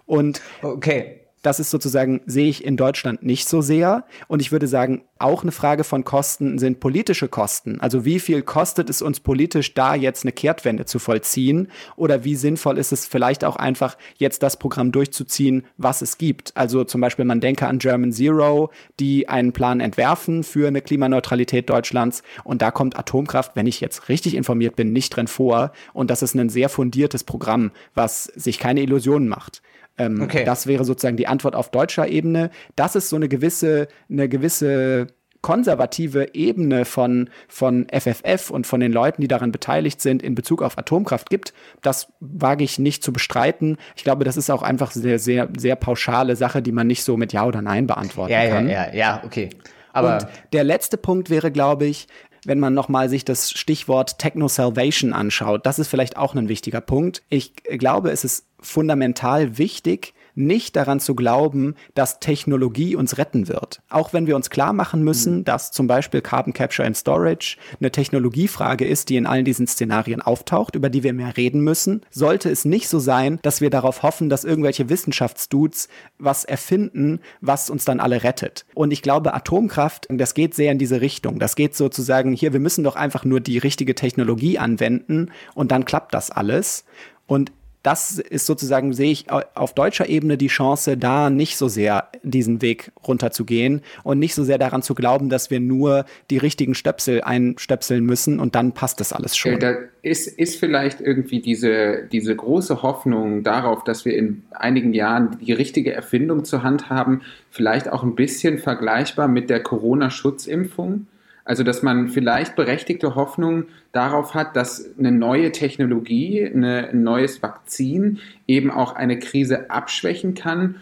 Und Okay. Das ist sozusagen, sehe ich in Deutschland nicht so sehr. Und ich würde sagen, auch eine Frage von Kosten sind politische Kosten. Also wie viel kostet es uns politisch, da jetzt eine Kehrtwende zu vollziehen? Oder wie sinnvoll ist es vielleicht auch einfach, jetzt das Programm durchzuziehen, was es gibt? Also zum Beispiel, man denke an German Zero, die einen Plan entwerfen für eine Klimaneutralität Deutschlands. Und da kommt Atomkraft, wenn ich jetzt richtig informiert bin, nicht drin vor. Und das ist ein sehr fundiertes Programm, was sich keine Illusionen macht. Ähm, Okay. Das wäre sozusagen die Antwort auf deutscher Ebene. Das ist so eine gewisse, eine gewisse konservative Ebene von, von FFF und von den Leuten, die daran beteiligt sind, in Bezug auf Atomkraft gibt. Das wage ich nicht zu bestreiten. Ich glaube, das ist auch einfach sehr, sehr, sehr pauschale Sache, die man nicht so mit Ja oder Nein beantworten Ja, ja, kann. ja, ja, okay. Aber Und der letzte Punkt wäre, glaube ich, wenn man nochmal sich das Stichwort Techno-Salvation anschaut, das ist vielleicht auch ein wichtiger Punkt. Ich glaube, es ist fundamental wichtig, nicht daran zu glauben, dass Technologie uns retten wird. Auch wenn wir uns klar machen müssen, dass zum Beispiel Carbon Capture and Storage eine Technologiefrage ist, die in allen diesen Szenarien auftaucht, über die wir mehr reden müssen, sollte es nicht so sein, dass wir darauf hoffen, dass irgendwelche Wissenschaftsdudes was erfinden, was uns dann alle rettet. Und ich glaube, Atomkraft, das geht sehr in diese Richtung. Das geht sozusagen hier, wir müssen doch einfach nur die richtige Technologie anwenden und dann klappt das alles. Und das ist sozusagen, sehe ich auf deutscher Ebene die Chance, da nicht so sehr diesen Weg runterzugehen und nicht so sehr daran zu glauben, dass wir nur die richtigen Stöpsel einstöpseln müssen und dann passt das alles schon. Da ist, ist vielleicht irgendwie diese, diese große Hoffnung darauf, dass wir in einigen Jahren die richtige Erfindung zur Hand haben, vielleicht auch ein bisschen vergleichbar mit der Corona-Schutzimpfung. Also, dass man vielleicht berechtigte Hoffnung darauf hat, dass eine neue Technologie, eine, ein neues Vakzin eben auch eine Krise abschwächen kann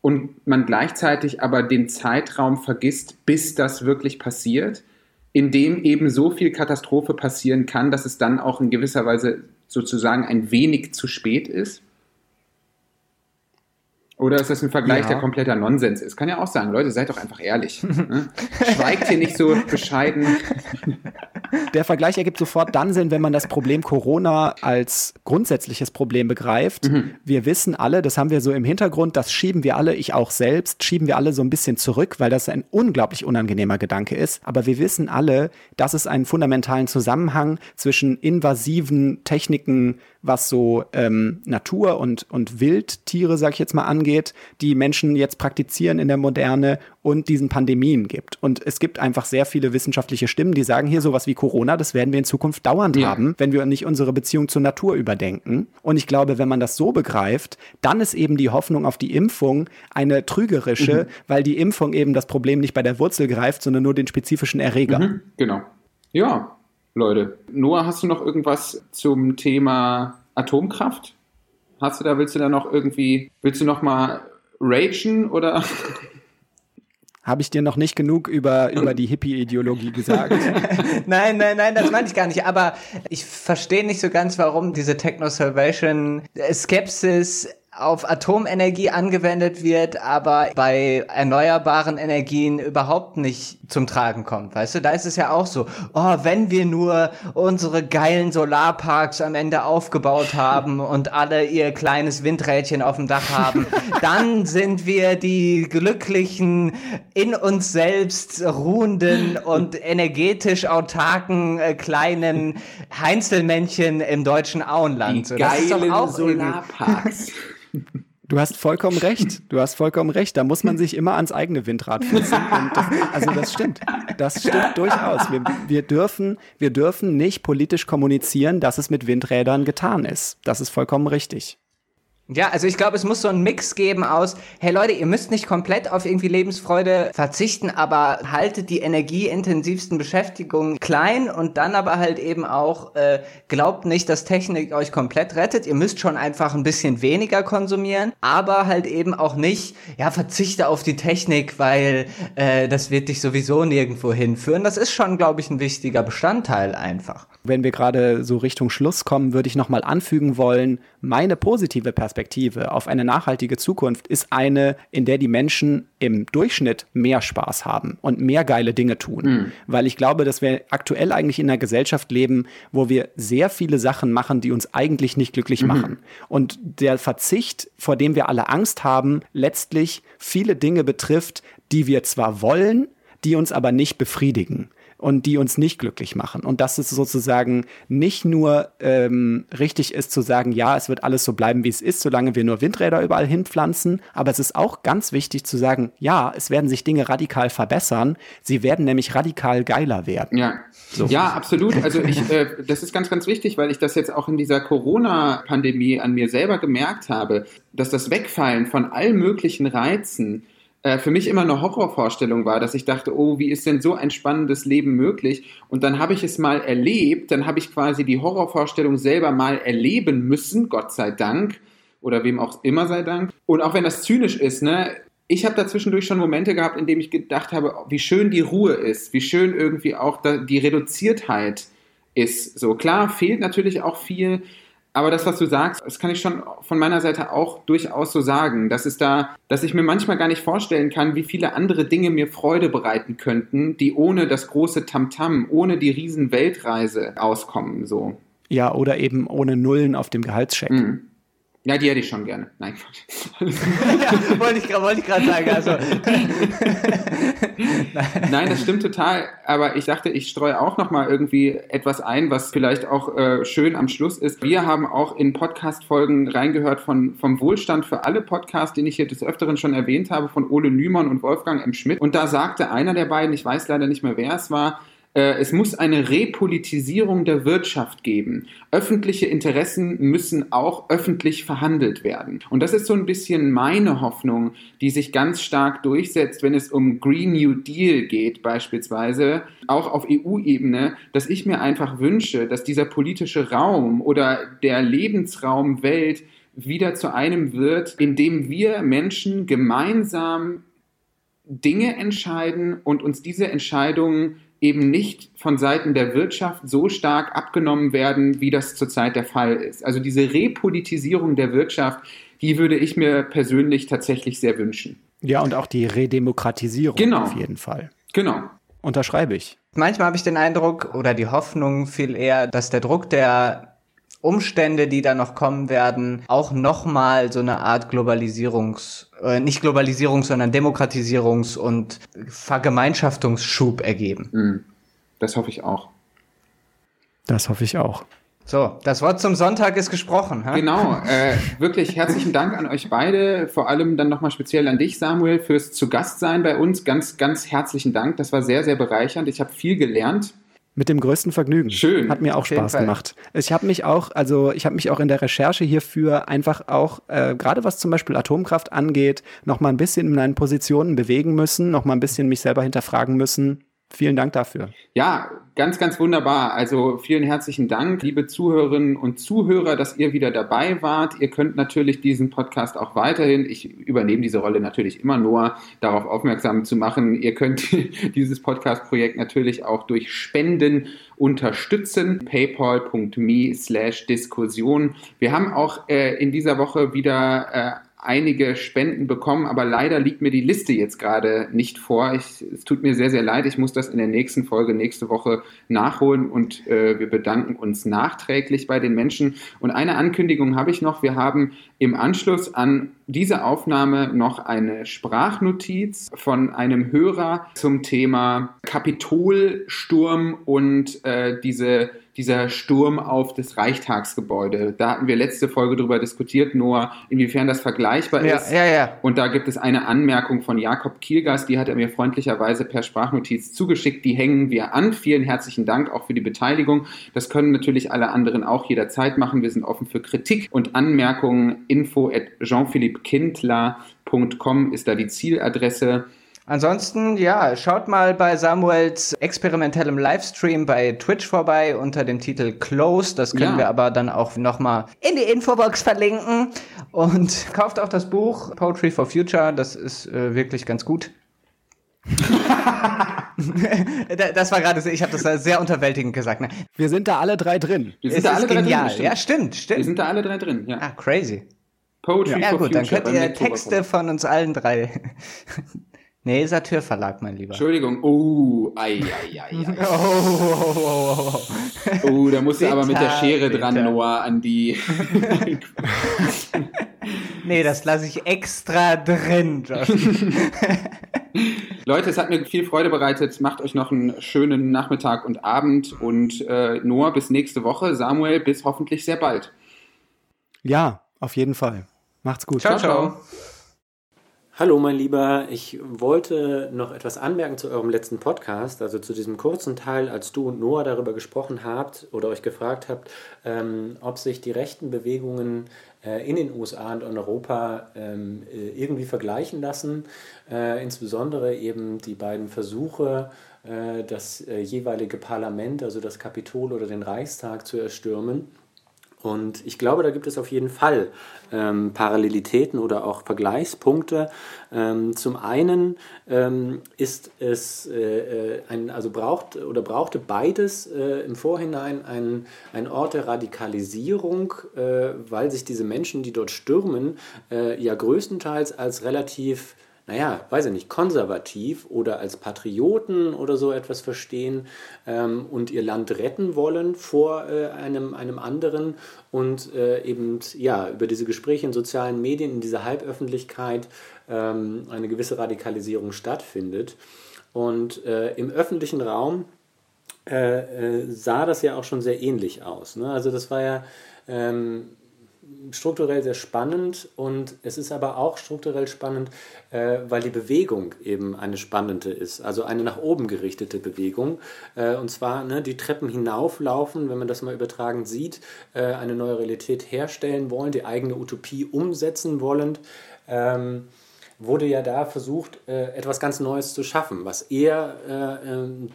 und man gleichzeitig aber den Zeitraum vergisst, bis das wirklich passiert, in dem eben so viel Katastrophe passieren kann, dass es dann auch in gewisser Weise sozusagen ein wenig zu spät ist. Oder ist das ein Vergleich, Ja. der kompletter Nonsens ist? Kann ja auch sagen, Leute, seid doch einfach ehrlich. ne? Schweigt hier nicht so bescheiden. der Vergleich ergibt sofort dann Sinn, wenn man das Problem Corona als grundsätzliches Problem begreift. Mhm. Wir wissen alle, das haben wir so im Hintergrund, das schieben wir alle, ich auch selbst, schieben wir alle so ein bisschen zurück, weil das ein unglaublich unangenehmer Gedanke ist. Aber wir wissen alle, dass es einen fundamentalen Zusammenhang zwischen invasiven Techniken, was so ähm, Natur und, und Wildtiere, sag ich jetzt mal, angeht, die Menschen jetzt praktizieren in der Moderne und diesen Pandemien gibt. Und es gibt einfach sehr viele wissenschaftliche Stimmen, die sagen, hier sowas wie Corona, das werden wir in Zukunft dauernd ja. haben, wenn wir nicht unsere Beziehung zur Natur überdenken. Und ich glaube, wenn man das so begreift, dann ist eben die Hoffnung auf die Impfung eine trügerische, mhm. weil die Impfung eben das Problem nicht bei der Wurzel greift, sondern nur den spezifischen Erreger. Mhm, genau. Ja, Leute. Noah, hast du noch irgendwas zum Thema Atomkraft? Hast du da, willst du da noch irgendwie, willst du noch mal ragen oder? Habe ich dir noch nicht genug über, über die Hippie-Ideologie gesagt? nein, nein, nein, das meinte ich gar nicht. Aber ich verstehe nicht so ganz, warum diese Techno-Salvation-Skepsis auf Atomenergie angewendet wird, aber bei erneuerbaren Energien überhaupt nicht zum Tragen kommt. Weißt du, da ist es ja auch so, oh, wenn wir nur unsere geilen Solarparks am Ende aufgebaut haben und alle ihr kleines Windrädchen auf dem Dach haben, dann sind wir die glücklichen, in uns selbst ruhenden und energetisch autarken äh, kleinen Heinzelmännchen im deutschen Auenland. Die so, geilen Solarparks. Du hast vollkommen recht. Du hast vollkommen recht. Da muss man sich immer ans eigene Windrad. Das, also das stimmt. Das stimmt durchaus. Wir, wir, dürfen, wir dürfen nicht politisch kommunizieren, dass es mit Windrädern getan ist. Das ist vollkommen richtig. Ja, also ich glaube, es muss so einen Mix geben aus, hey Leute, ihr müsst nicht komplett auf irgendwie Lebensfreude verzichten, aber haltet die energieintensivsten Beschäftigungen klein und dann aber halt eben auch, äh, glaubt nicht, dass Technik euch komplett rettet. Ihr müsst schon einfach ein bisschen weniger konsumieren, aber halt eben auch nicht, ja, verzichte auf die Technik, weil äh, das wird dich sowieso nirgendwo hinführen. Das ist schon, glaube ich, ein wichtiger Bestandteil einfach. Wenn wir gerade so Richtung Schluss kommen, würde ich nochmal anfügen wollen, meine positive Perspektive auf eine nachhaltige Zukunft ist eine, in der die Menschen im Durchschnitt mehr Spaß haben und mehr geile Dinge tun. Mhm. Weil ich glaube, dass wir aktuell eigentlich in einer Gesellschaft leben, wo wir sehr viele Sachen machen, die uns eigentlich nicht glücklich mhm. machen. Und der Verzicht, vor dem wir alle Angst haben, letztlich viele Dinge betrifft, die wir zwar wollen, die uns aber nicht befriedigen und die uns nicht glücklich machen. Und dass es sozusagen nicht nur ähm, richtig ist zu sagen, ja, es wird alles so bleiben, wie es ist, solange wir nur Windräder überall hinpflanzen, aber es ist auch ganz wichtig zu sagen, ja, es werden sich Dinge radikal verbessern, sie werden nämlich radikal geiler werden. Ja, so. ja absolut. Also ich, äh, das ist ganz, ganz wichtig, weil ich das jetzt auch in dieser Corona-Pandemie an mir selber gemerkt habe, dass das Wegfallen von allen möglichen Reizen, äh, für mich immer eine Horrorvorstellung war, dass ich dachte, oh, wie ist denn so ein spannendes Leben möglich? Und dann habe ich es mal erlebt, dann habe ich quasi die Horrorvorstellung selber mal erleben müssen, Gott sei Dank, oder wem auch immer sei Dank. Und auch wenn das zynisch ist, ne, ich habe da zwischendurch schon Momente gehabt, in denen ich gedacht habe, wie schön die Ruhe ist, wie schön irgendwie auch die Reduziertheit ist. So klar, fehlt natürlich auch viel, aber das, was du sagst, das kann ich schon von meiner Seite auch durchaus so sagen, dass es da, dass ich mir manchmal gar nicht vorstellen kann, wie viele andere Dinge mir Freude bereiten könnten, die ohne das große Tamtam, -Tam, ohne die riesen Weltreise auskommen, so. Ja, oder eben ohne Nullen auf dem Gehaltscheck. Mhm. Ja, die hätte ich schon gerne. Nein, ja, wollte ich, wollte ich gerade sagen. Also. Nein, das stimmt total. Aber ich dachte, ich streue auch noch mal irgendwie etwas ein, was vielleicht auch äh, schön am Schluss ist. Wir haben auch in Podcast-Folgen reingehört von, vom Wohlstand für alle Podcasts, den ich hier des Öfteren schon erwähnt habe, von Ole Nümann und Wolfgang M. Schmidt. Und da sagte einer der beiden, ich weiß leider nicht mehr, wer es war, es muss eine Repolitisierung der Wirtschaft geben. Öffentliche Interessen müssen auch öffentlich verhandelt werden. Und das ist so ein bisschen meine Hoffnung, die sich ganz stark durchsetzt, wenn es um Green New Deal geht beispielsweise, auch auf EU-Ebene, dass ich mir einfach wünsche, dass dieser politische Raum oder der Lebensraum Welt wieder zu einem wird, in dem wir Menschen gemeinsam Dinge entscheiden und uns diese Entscheidungen eben nicht von Seiten der Wirtschaft so stark abgenommen werden, wie das zurzeit der Fall ist. Also diese Repolitisierung der Wirtschaft, die würde ich mir persönlich tatsächlich sehr wünschen. Ja, und auch die Redemokratisierung genau. auf jeden Fall. Genau. Unterschreibe ich. Manchmal habe ich den Eindruck oder die Hoffnung viel eher, dass der Druck der Umstände, die da noch kommen werden, auch nochmal so eine Art Globalisierungs, äh, nicht Globalisierungs, sondern Demokratisierungs- und Vergemeinschaftungsschub ergeben. Mhm. Das hoffe ich auch. Das hoffe ich auch. So, das Wort zum Sonntag ist gesprochen. Ha? Genau, äh, wirklich herzlichen Dank an euch beide, vor allem dann nochmal speziell an dich, Samuel, fürs zu Gast sein bei uns. Ganz, ganz herzlichen Dank. Das war sehr, sehr bereichernd. Ich habe viel gelernt. Mit dem größten Vergnügen. Schön. Hat mir auch Spaß gemacht. Ich habe mich auch, also ich habe mich auch in der Recherche hierfür einfach auch, äh, gerade was zum Beispiel Atomkraft angeht, noch mal ein bisschen in meinen Positionen bewegen müssen, noch mal ein bisschen mich selber hinterfragen müssen. Vielen Dank dafür. Ja, ganz, ganz wunderbar. Also vielen herzlichen Dank, liebe Zuhörerinnen und Zuhörer, dass ihr wieder dabei wart. Ihr könnt natürlich diesen Podcast auch weiterhin, ich übernehme diese Rolle natürlich immer nur, darauf aufmerksam zu machen. Ihr könnt dieses Podcast-Projekt natürlich auch durch Spenden unterstützen. paypal.me slash Diskussion. Wir haben auch äh, in dieser Woche wieder äh, einige Spenden bekommen, aber leider liegt mir die Liste jetzt gerade nicht vor. Ich, es tut mir sehr, sehr leid. Ich muss das in der nächsten Folge nächste Woche nachholen und äh, wir bedanken uns nachträglich bei den Menschen. Und eine Ankündigung habe ich noch. Wir haben im Anschluss an diese Aufnahme noch eine Sprachnotiz von einem Hörer zum Thema Kapitolsturm und äh, diese dieser Sturm auf das Reichstagsgebäude. Da hatten wir letzte Folge darüber diskutiert, Noah, inwiefern das vergleichbar ja, ist. Ja, ja. Und da gibt es eine Anmerkung von Jakob Kielgast, die hat er mir freundlicherweise per Sprachnotiz zugeschickt. Die hängen wir an. Vielen herzlichen Dank auch für die Beteiligung. Das können natürlich alle anderen auch jederzeit machen. Wir sind offen für Kritik und Anmerkungen. Info at jean-philippe-kindler.com ist da die Zieladresse. Ansonsten, ja, schaut mal bei Samuels experimentellem Livestream bei Twitch vorbei unter dem Titel Close. Das können ja. wir aber dann auch nochmal in die Infobox verlinken. Und kauft auch das Buch Poetry for Future. Das ist äh, wirklich ganz gut. das war gerade, ich habe das sehr unterwältigend gesagt. Ne? Wir sind da alle drei drin. Wir sind es da alle drei genial. drin. Ja, stimmt, stimmt. Wir sind da alle drei drin. Ja. Ah, crazy. Poetry ja, for gut, Future. dann könnt ihr Texte von uns allen drei Nee, Satyr Verlag, mein Lieber. Entschuldigung. Oh, ei, ei, ei, ei. oh, oh, oh, oh. oh, da musst du aber mit der Schere bitter. dran, Noah, an die. nee, das lasse ich extra drin, Josh. Leute, es hat mir viel Freude bereitet. Macht euch noch einen schönen Nachmittag und Abend. Und äh, Noah, bis nächste Woche. Samuel, bis hoffentlich sehr bald. Ja, auf jeden Fall. Macht's gut. ciao. ciao. ciao. Hallo mein Lieber, ich wollte noch etwas anmerken zu eurem letzten Podcast, also zu diesem kurzen Teil, als du und Noah darüber gesprochen habt oder euch gefragt habt, ähm, ob sich die rechten Bewegungen äh, in den USA und in Europa ähm, äh, irgendwie vergleichen lassen, äh, insbesondere eben die beiden Versuche, äh, das äh, jeweilige Parlament, also das Kapitol oder den Reichstag zu erstürmen. Und ich glaube, da gibt es auf jeden Fall ähm, Parallelitäten oder auch Vergleichspunkte. Ähm, zum einen ähm, ist es äh, äh ein, also braucht oder brauchte beides äh, im Vorhinein ein, ein Ort der Radikalisierung, äh, weil sich diese Menschen, die dort stürmen, äh, ja größtenteils als relativ naja, weiß ich nicht, konservativ oder als Patrioten oder so etwas verstehen ähm, und ihr Land retten wollen vor äh, einem, einem anderen und äh, eben ja, über diese Gespräche in sozialen Medien, in dieser Halböffentlichkeit ähm, eine gewisse Radikalisierung stattfindet. Und äh, im öffentlichen Raum äh, äh, sah das ja auch schon sehr ähnlich aus. Ne? Also das war ja ähm, strukturell sehr spannend und es ist aber auch strukturell spannend, äh, weil die Bewegung eben eine spannende ist, also eine nach oben gerichtete Bewegung. Äh, und zwar ne, die Treppen hinauflaufen, wenn man das mal übertragen sieht, äh, eine neue Realität herstellen wollen, die eigene Utopie umsetzen wollen. Ähm, wurde ja da versucht, äh, etwas ganz Neues zu schaffen, was eher äh, ähm,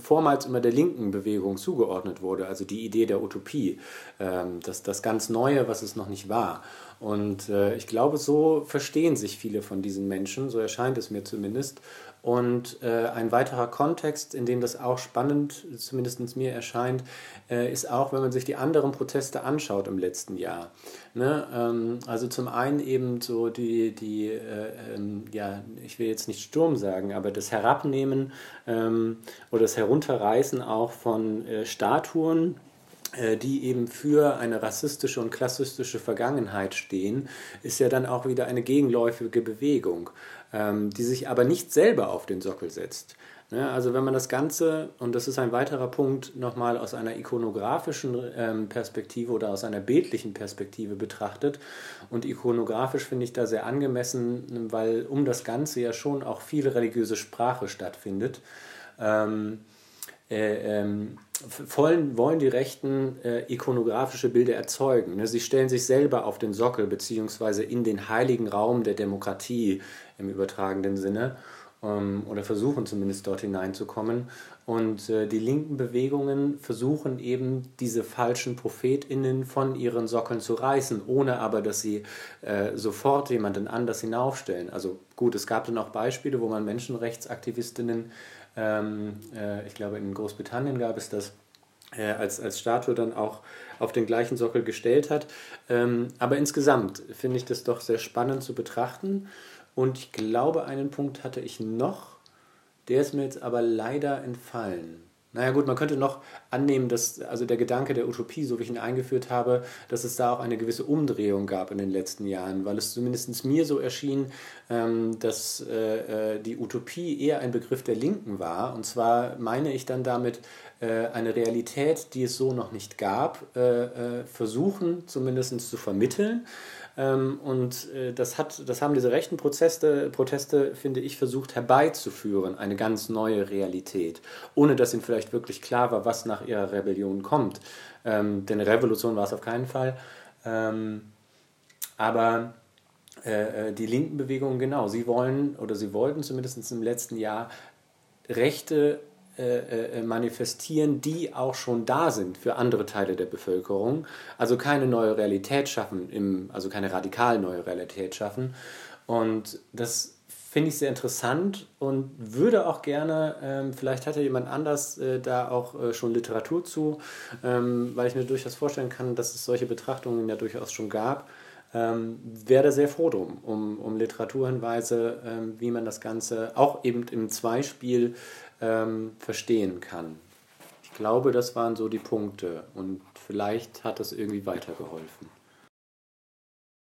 vormals immer der linken Bewegung zugeordnet wurde, also die Idee der Utopie, ähm, das, das ganz Neue, was es noch nicht war. Und äh, ich glaube, so verstehen sich viele von diesen Menschen, so erscheint es mir zumindest. Und äh, ein weiterer Kontext, in dem das auch spannend, zumindest mir erscheint, äh, ist auch, wenn man sich die anderen Proteste anschaut im letzten Jahr. Ne? Ähm, also zum einen eben so die, die äh, ähm, ja, ich will jetzt nicht Sturm sagen, aber das Herabnehmen ähm, oder das Herunterreißen auch von äh, Statuen, die eben für eine rassistische und klassistische Vergangenheit stehen, ist ja dann auch wieder eine gegenläufige Bewegung ähm, die sich aber nicht selber auf den Sockel setzt. Ne? Also wenn man das Ganze, und das ist ein weiterer Punkt, nochmal aus einer ikonografischen ähm, Perspektive oder aus einer bildlichen Perspektive betrachtet, und ikonografisch finde ich da sehr angemessen, weil um das Ganze ja schon auch viel religiöse Sprache stattfindet. Ähm, äh, ähm, wollen, wollen die Rechten äh, ikonografische Bilder erzeugen. Ne? Sie stellen sich selber auf den Sockel beziehungsweise in den heiligen Raum der Demokratie im übertragenen Sinne ähm, oder versuchen zumindest dort hineinzukommen. Und äh, die linken Bewegungen versuchen eben diese falschen ProphetInnen von ihren Sockeln zu reißen, ohne aber, dass sie äh, sofort jemanden anders hinaufstellen. Also gut, es gab dann auch Beispiele, wo man Menschenrechtsaktivistinnen ähm, äh, ich glaube, in Großbritannien gab es das, äh, als, als Statue dann auch auf den gleichen Sockel gestellt hat. Ähm, aber insgesamt finde ich das doch sehr spannend zu betrachten. Und ich glaube, einen Punkt hatte ich noch, der ist mir jetzt aber leider entfallen. Naja gut, man könnte noch annehmen, dass also der Gedanke der Utopie, so wie ich ihn eingeführt habe, dass es da auch eine gewisse Umdrehung gab in den letzten Jahren, weil es zumindest mir so erschien, ähm, dass äh, äh, die Utopie eher ein Begriff der Linken war. Und zwar meine ich dann damit äh, eine Realität, die es so noch nicht gab, versuchen zumindest zu vermitteln. Ähm, und äh, das, hat, das haben diese rechten Proteste, Proteste, finde ich, versucht herbeizuführen, eine ganz neue Realität, ohne dass ihnen vielleicht wirklich klar war, was nach ihrer Rebellion kommt. Ähm, denn Revolution war es auf keinen Fall. Ähm, aber äh, äh, die linken Bewegungen, genau, sie wollen oder sie wollten zumindest im letzten Jahr Rechte äh, äh, manifestieren, die auch schon da sind für andere Teile der Bevölkerung. Also keine neue Realität schaffen, im, also keine radikal neue Realität schaffen. Und das finde ich sehr interessant und würde auch gerne, ähm, vielleicht hatte jemand anders äh, da auch äh, schon Literatur zu, ähm, weil ich mir durchaus vorstellen kann, dass es solche Betrachtungen ja durchaus schon gab. Ähm, wäre da sehr froh drum, um, um Literaturhinweise, ähm, wie man das Ganze auch eben im Zweispiel ähm, verstehen kann. Ich glaube, das waren so die Punkte und vielleicht hat das irgendwie weitergeholfen.